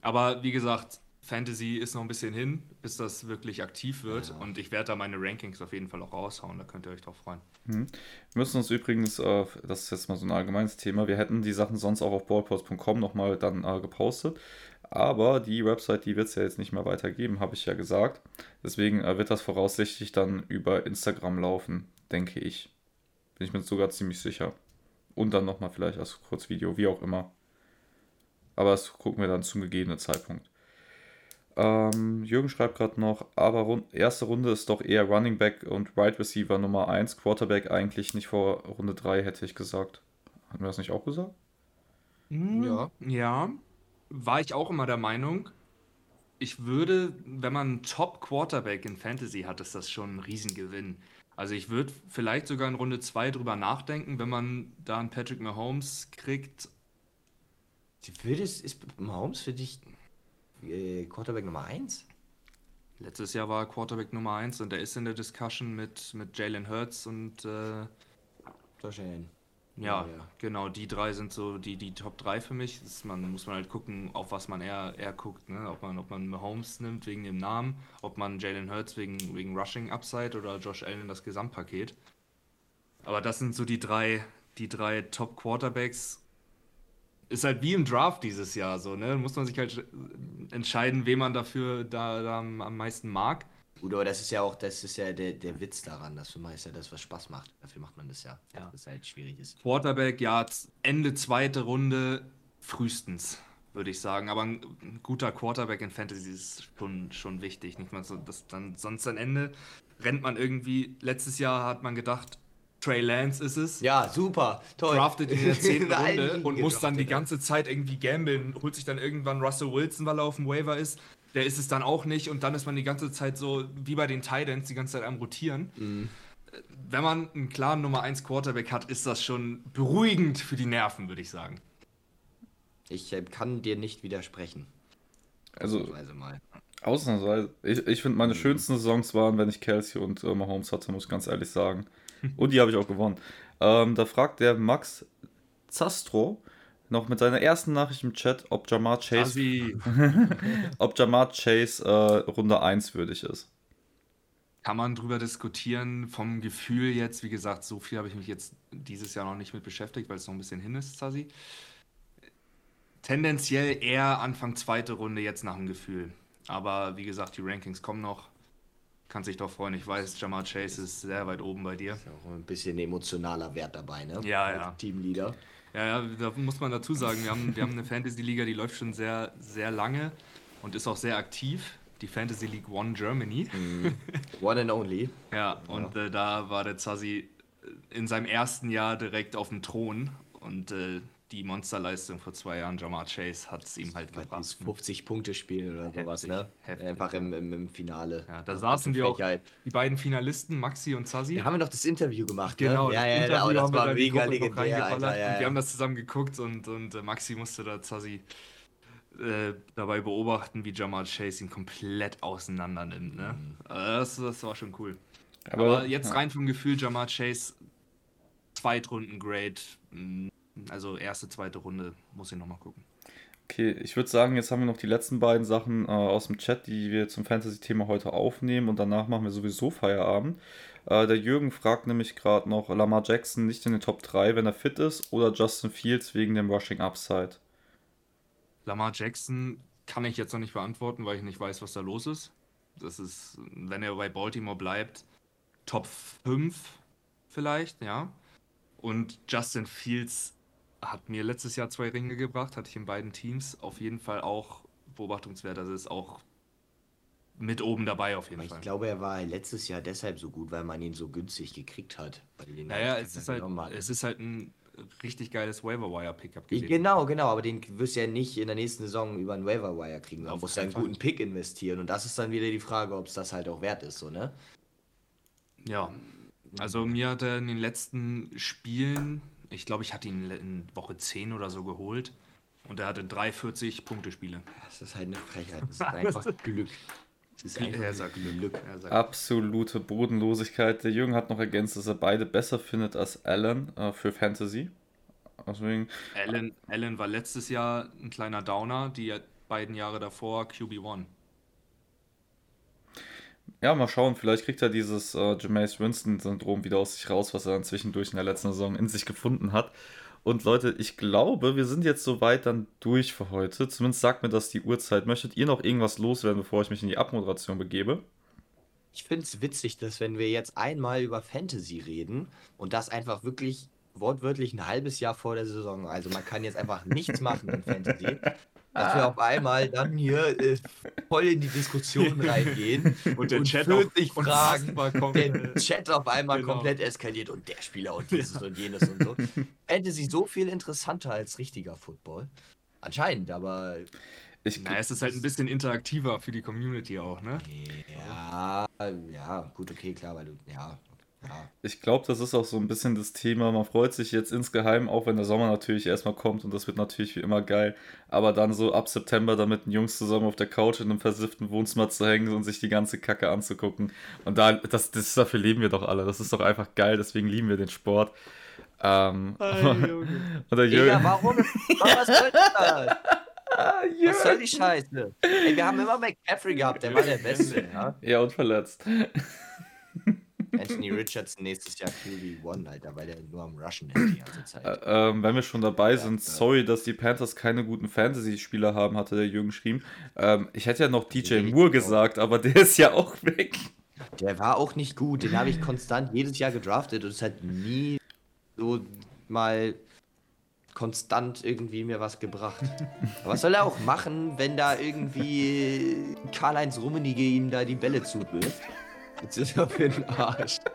Aber wie gesagt, Fantasy ist noch ein bisschen hin, bis das wirklich aktiv wird. Ja. Und ich werde da meine Rankings auf jeden Fall auch raushauen, da könnt ihr euch drauf freuen. Wir müssen uns übrigens, äh, das ist jetzt mal so ein allgemeines Thema, wir hätten die Sachen sonst auch auf ballpost.com nochmal dann äh, gepostet. Aber die Website, die wird es ja jetzt nicht mehr weitergeben, habe ich ja gesagt. Deswegen äh, wird das voraussichtlich dann über Instagram laufen, denke ich. Bin ich mir sogar ziemlich sicher. Und dann nochmal vielleicht als Kurzvideo, wie auch immer. Aber das gucken wir dann zum gegebenen Zeitpunkt. Ähm, Jürgen schreibt gerade noch, aber rund, erste Runde ist doch eher Running Back und Wide right Receiver Nummer 1. Quarterback eigentlich nicht vor Runde 3, hätte ich gesagt. Hatten wir das nicht auch gesagt? Ja. Ja, war ich auch immer der Meinung. Ich würde, wenn man einen Top-Quarterback in Fantasy hat, ist das schon ein Riesengewinn. Also ich würde vielleicht sogar in Runde 2 drüber nachdenken, wenn man da einen Patrick Mahomes kriegt. Würdest, ist Mahomes für dich äh, Quarterback Nummer 1? Letztes Jahr war er Quarterback Nummer 1 und er ist in der Discussion mit, mit Jalen Hurts und äh, Josh Allen. Ja, Ja, genau, die drei sind so die, die Top 3 für mich. Ist, man muss man halt gucken, auf was man eher, eher guckt, ne? Ob man, ob man Mahomes nimmt wegen dem Namen, ob man Jalen Hurts wegen, wegen Rushing Upside oder Josh Allen das Gesamtpaket. Aber das sind so die drei, die drei Top Quarterbacks. Ist halt wie im Draft dieses Jahr so, ne? Muss man sich halt entscheiden, wen man dafür da, da am meisten mag. Gut, aber das ist ja auch, das ist ja der, der Witz daran. Das ist ja das, was Spaß macht. Dafür macht man das ja. Ja. Das halt schwierig ist. Quarterback, ja, Ende zweite Runde frühestens, würde ich sagen. Aber ein, ein guter Quarterback in Fantasy ist schon, schon wichtig. Nicht mal so, dass dann sonst am Ende rennt man irgendwie. Letztes Jahr hat man gedacht, Trey Lance ist es. Ja, super, toll. Draftet in der zehnten *laughs* In allen Runde Ligen und muss dann die ganze Zeit irgendwie gambeln, holt sich dann irgendwann Russell Wilson, weil er auf dem Waiver ist. Der ist es dann auch nicht und dann ist man die ganze Zeit so wie bei den Titans die ganze Zeit am Rotieren. Mhm. Wenn man einen klaren Nummer 1 Quarterback hat, ist das schon beruhigend für die Nerven, würde ich sagen. Ich äh, kann dir nicht widersprechen. Also, Ausnahmsweise mal. ausnahmsweise. Ich, ich finde, meine schönsten Saisons waren, wenn ich Kelsey und äh, Mahomes hatte, muss ich ganz ehrlich sagen. Und die habe ich auch gewonnen. Ähm, da fragt der Max Zastro noch mit seiner ersten Nachricht im Chat, ob Jamar Chase, *laughs* ob Jamar Chase äh, Runde 1 würdig ist. kann man drüber diskutieren. Vom Gefühl jetzt, wie gesagt, so viel habe ich mich jetzt dieses Jahr noch nicht mit beschäftigt, weil es noch ein bisschen hin ist, Sasi. Tendenziell eher Anfang zweite Runde jetzt nach dem Gefühl. Aber wie gesagt, die Rankings kommen noch. Kann sich doch freuen. Ich weiß, Jamar Chase ist sehr weit oben bei dir. Ist ja auch ein bisschen emotionaler Wert dabei, ne? Ja, Als ja. Teamleader. Ja, ja, da muss man dazu sagen, wir haben, wir haben eine Fantasy-Liga, die läuft schon sehr, sehr lange und ist auch sehr aktiv. Die Fantasy League One Germany. *laughs* One and only. Ja, und Äh, da war der Zazi in seinem ersten Jahr direkt auf dem Thron. Und äh, die Monsterleistung vor zwei Jahren, Jamar Chase, hat es ihm halt gebracht. 50-Punkte-Spiel oder Heftig, sowas, ne? heftig. Einfach im, im, im Finale. Ja, da saßen wir auch, die beiden Finalisten, Maxi und Zazi. Da haben wir noch das Interview gemacht, Genau, ne? Ja, ja, Interview ja, aber das haben wir war da mega legendär, Alter. Ja, Und wir ja. haben das zusammen geguckt und, und äh, Maxi musste da Zazi äh, dabei beobachten, wie Jamal Chase ihn komplett auseinander nimmt. Ne? Mhm. Äh, das, das war schon cool. Aber, Aber, jetzt ja. rein vom Gefühl, Jamal Chase, Zweitrunden-Grade, mh, also erste, zweite Runde, muss ich nochmal gucken. Okay, ich würde sagen, jetzt haben wir noch die letzten beiden Sachen äh, aus dem Chat, die wir zum Fantasy-Thema heute aufnehmen und danach machen wir sowieso Feierabend. Äh, der Jürgen fragt nämlich gerade noch, Lamar Jackson nicht in den Top 3, wenn er fit ist, oder Justin Fields wegen dem Rushing Upside? Lamar Jackson kann ich jetzt noch nicht beantworten, weil ich nicht weiß, was da los ist. Das ist, wenn er bei Baltimore bleibt, Top 5 vielleicht, ja. Und Justin Fields hat mir letztes Jahr zwei Ringe gebracht, hatte ich in beiden Teams. Auf jeden Fall auch beobachtungswert. Also ist auch mit oben dabei auf jeden Aber ich Fall. glaube, er war letztes Jahr deshalb so gut, weil man ihn so günstig gekriegt hat. Naja, es ist, halt, es ist halt ein richtig geiles Waiver-Wire-Pickup Ich- gewesen. Genau, genau, aber den wirst du ja nicht in der nächsten Saison über einen Waiver Wire kriegen. Man muss ja einen guten Pick investieren und das ist dann wieder die Frage, ob es das halt auch wert ist, so, ne? Ja, also mir hat er in den letzten Spielen, ich glaube, ich hatte ihn in Woche 10 oder so geholt und er hatte 340 Punkte-Spiele. Das ist halt eine Frechheit. Das *laughs* ist einfach Glück. Das ist einfach Er sagt Glück. Er sagt Absolute Bodenlosigkeit. Der Jürgen hat noch ergänzt, dass er beide besser findet als Allen äh, für Fantasy. Deswegen, Allen, Allen war letztes Jahr ein kleiner Downer, die beiden Jahre davor QB1. Ja, mal schauen, vielleicht kriegt er dieses äh, Jameis Winston-Syndrom wieder aus sich raus, was er dann zwischendurch in der letzten Saison in sich gefunden hat. Und Leute, ich glaube, wir sind jetzt soweit dann durch für heute. Zumindest sagt mir das die Uhrzeit. Möchtet ihr noch irgendwas loswerden, bevor ich mich in die Abmoderation begebe? Ich finde es witzig, dass wenn wir jetzt einmal über Fantasy reden und das einfach wirklich wortwörtlich ein halbes Jahr vor der Saison, also man kann jetzt einfach nichts machen in Fantasy, *laughs* dass wir auf einmal dann hier äh, voll in die Diskussion reingehen *laughs* Und der und Chat 40 auch Fragen, der komplett- Chat auf einmal Genau. komplett eskaliert und der Spieler und dieses und jenes und so. *laughs* Fantasy so viel interessanter als richtiger Football. Anscheinend, aber Ich, Na, es ist halt ein bisschen interaktiver für die Community auch, ne? ja, ja, gut, okay, klar, weil du, ja, ja. Ich glaube, das ist auch so ein bisschen das Thema. Man freut sich jetzt insgeheim, auch wenn der Sommer natürlich erstmal kommt und das wird natürlich wie immer geil. Aber dann so ab September dann mit den Jungs zusammen auf der Couch in einem versifften Wohnzimmer zu hängen und sich die ganze Kacke anzugucken. Und da, das, das dafür leben wir doch alle. Das ist doch einfach geil, deswegen lieben wir den Sport. Ähm, *laughs* und der Digga, Jürgen, warum? Was soll das? *laughs* Was soll die Scheiße? Ey, wir haben immer McCaffrey gehabt, der war der Beste, *laughs* ja? ja, und verletzt. Anthony *laughs* Richardson nächstes Jahr QB1, Alter, weil der nur am Rushen ist die ganze Zeit. Äh, ähm, wenn wir schon dabei sind, ja. sorry, dass die Panthers keine guten Fantasy-Spieler haben, hatte der Jürgen geschrieben. Ähm, ich hätte ja noch DJ Moore gesagt, aber der ist ja auch weg. Der war auch nicht gut, den habe ich konstant jedes Jahr gedraftet und es hat nie so mal konstant irgendwie mir was gebracht. Aber was soll er auch machen, wenn da irgendwie Karl-Heinz Rummenigge ihm da die Bälle zuwirft? Jetzt ist er für den Arsch. *laughs*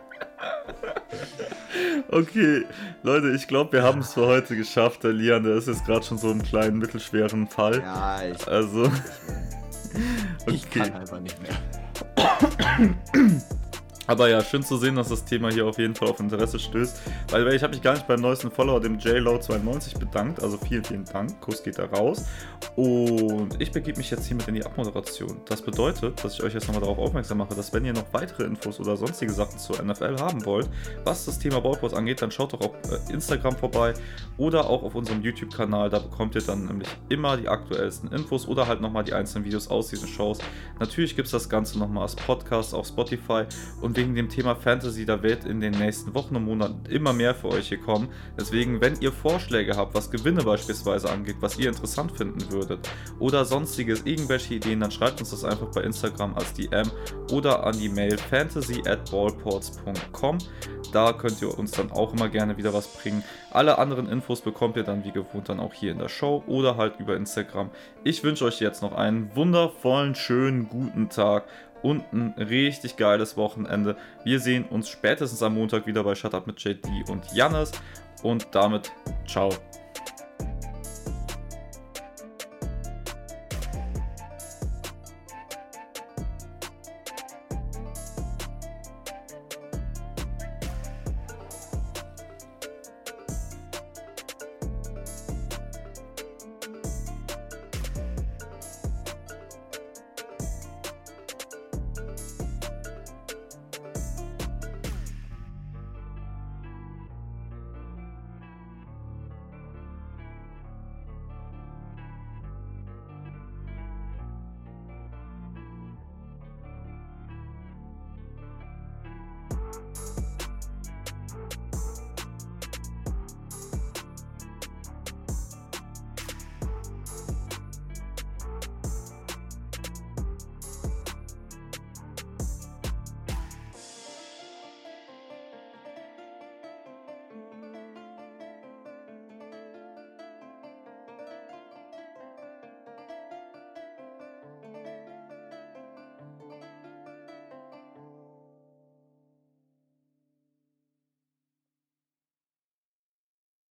Okay, Leute, ich glaube, wir haben es für heute geschafft. Der Lian, der ist jetzt gerade schon so im kleinen, mittelschweren Fall. Ja, ich, Also, ich *laughs* okay. kann einfach nicht mehr. *coughs* Aber ja, schön zu sehen, dass das Thema hier auf jeden Fall auf Interesse stößt. Weil ich habe mich gar nicht beim neuesten Follower, dem JLow92, bedankt. Also vielen, vielen Dank. Kuss geht da raus. Und ich begebe mich jetzt hiermit in die Abmoderation. Das bedeutet, dass ich euch jetzt nochmal darauf aufmerksam mache, dass wenn ihr noch weitere Infos oder sonstige Sachen zur NFL haben wollt, was das Thema Ballpost angeht, dann schaut doch auf äh, Instagram vorbei oder auch auf unserem YouTube-Kanal. Da bekommt ihr dann nämlich immer die aktuellsten Infos oder halt nochmal die einzelnen Videos aus diesen Shows. Natürlich gibt es das Ganze nochmal als Podcast auf Spotify und wegen dem Thema Fantasy, da wird in den nächsten Wochen und Monaten immer mehr für euch hier kommen. Deswegen, wenn ihr Vorschläge habt, was Gewinne beispielsweise angeht, was ihr interessant finden würdet oder sonstiges, irgendwelche Ideen, dann schreibt uns das einfach bei Instagram als DM oder an die Mail fantasy at ballports.com. Da könnt ihr uns dann auch immer gerne wieder was bringen. Alle anderen Infos bekommt ihr dann wie gewohnt dann auch hier in der Show oder halt über Instagram. Ich wünsche euch jetzt noch einen wundervollen, schönen, guten Tag und ein richtig geiles Wochenende. Wir sehen uns spätestens am Montag wieder bei Shut Up mit JD und Jannis. Und damit ciao.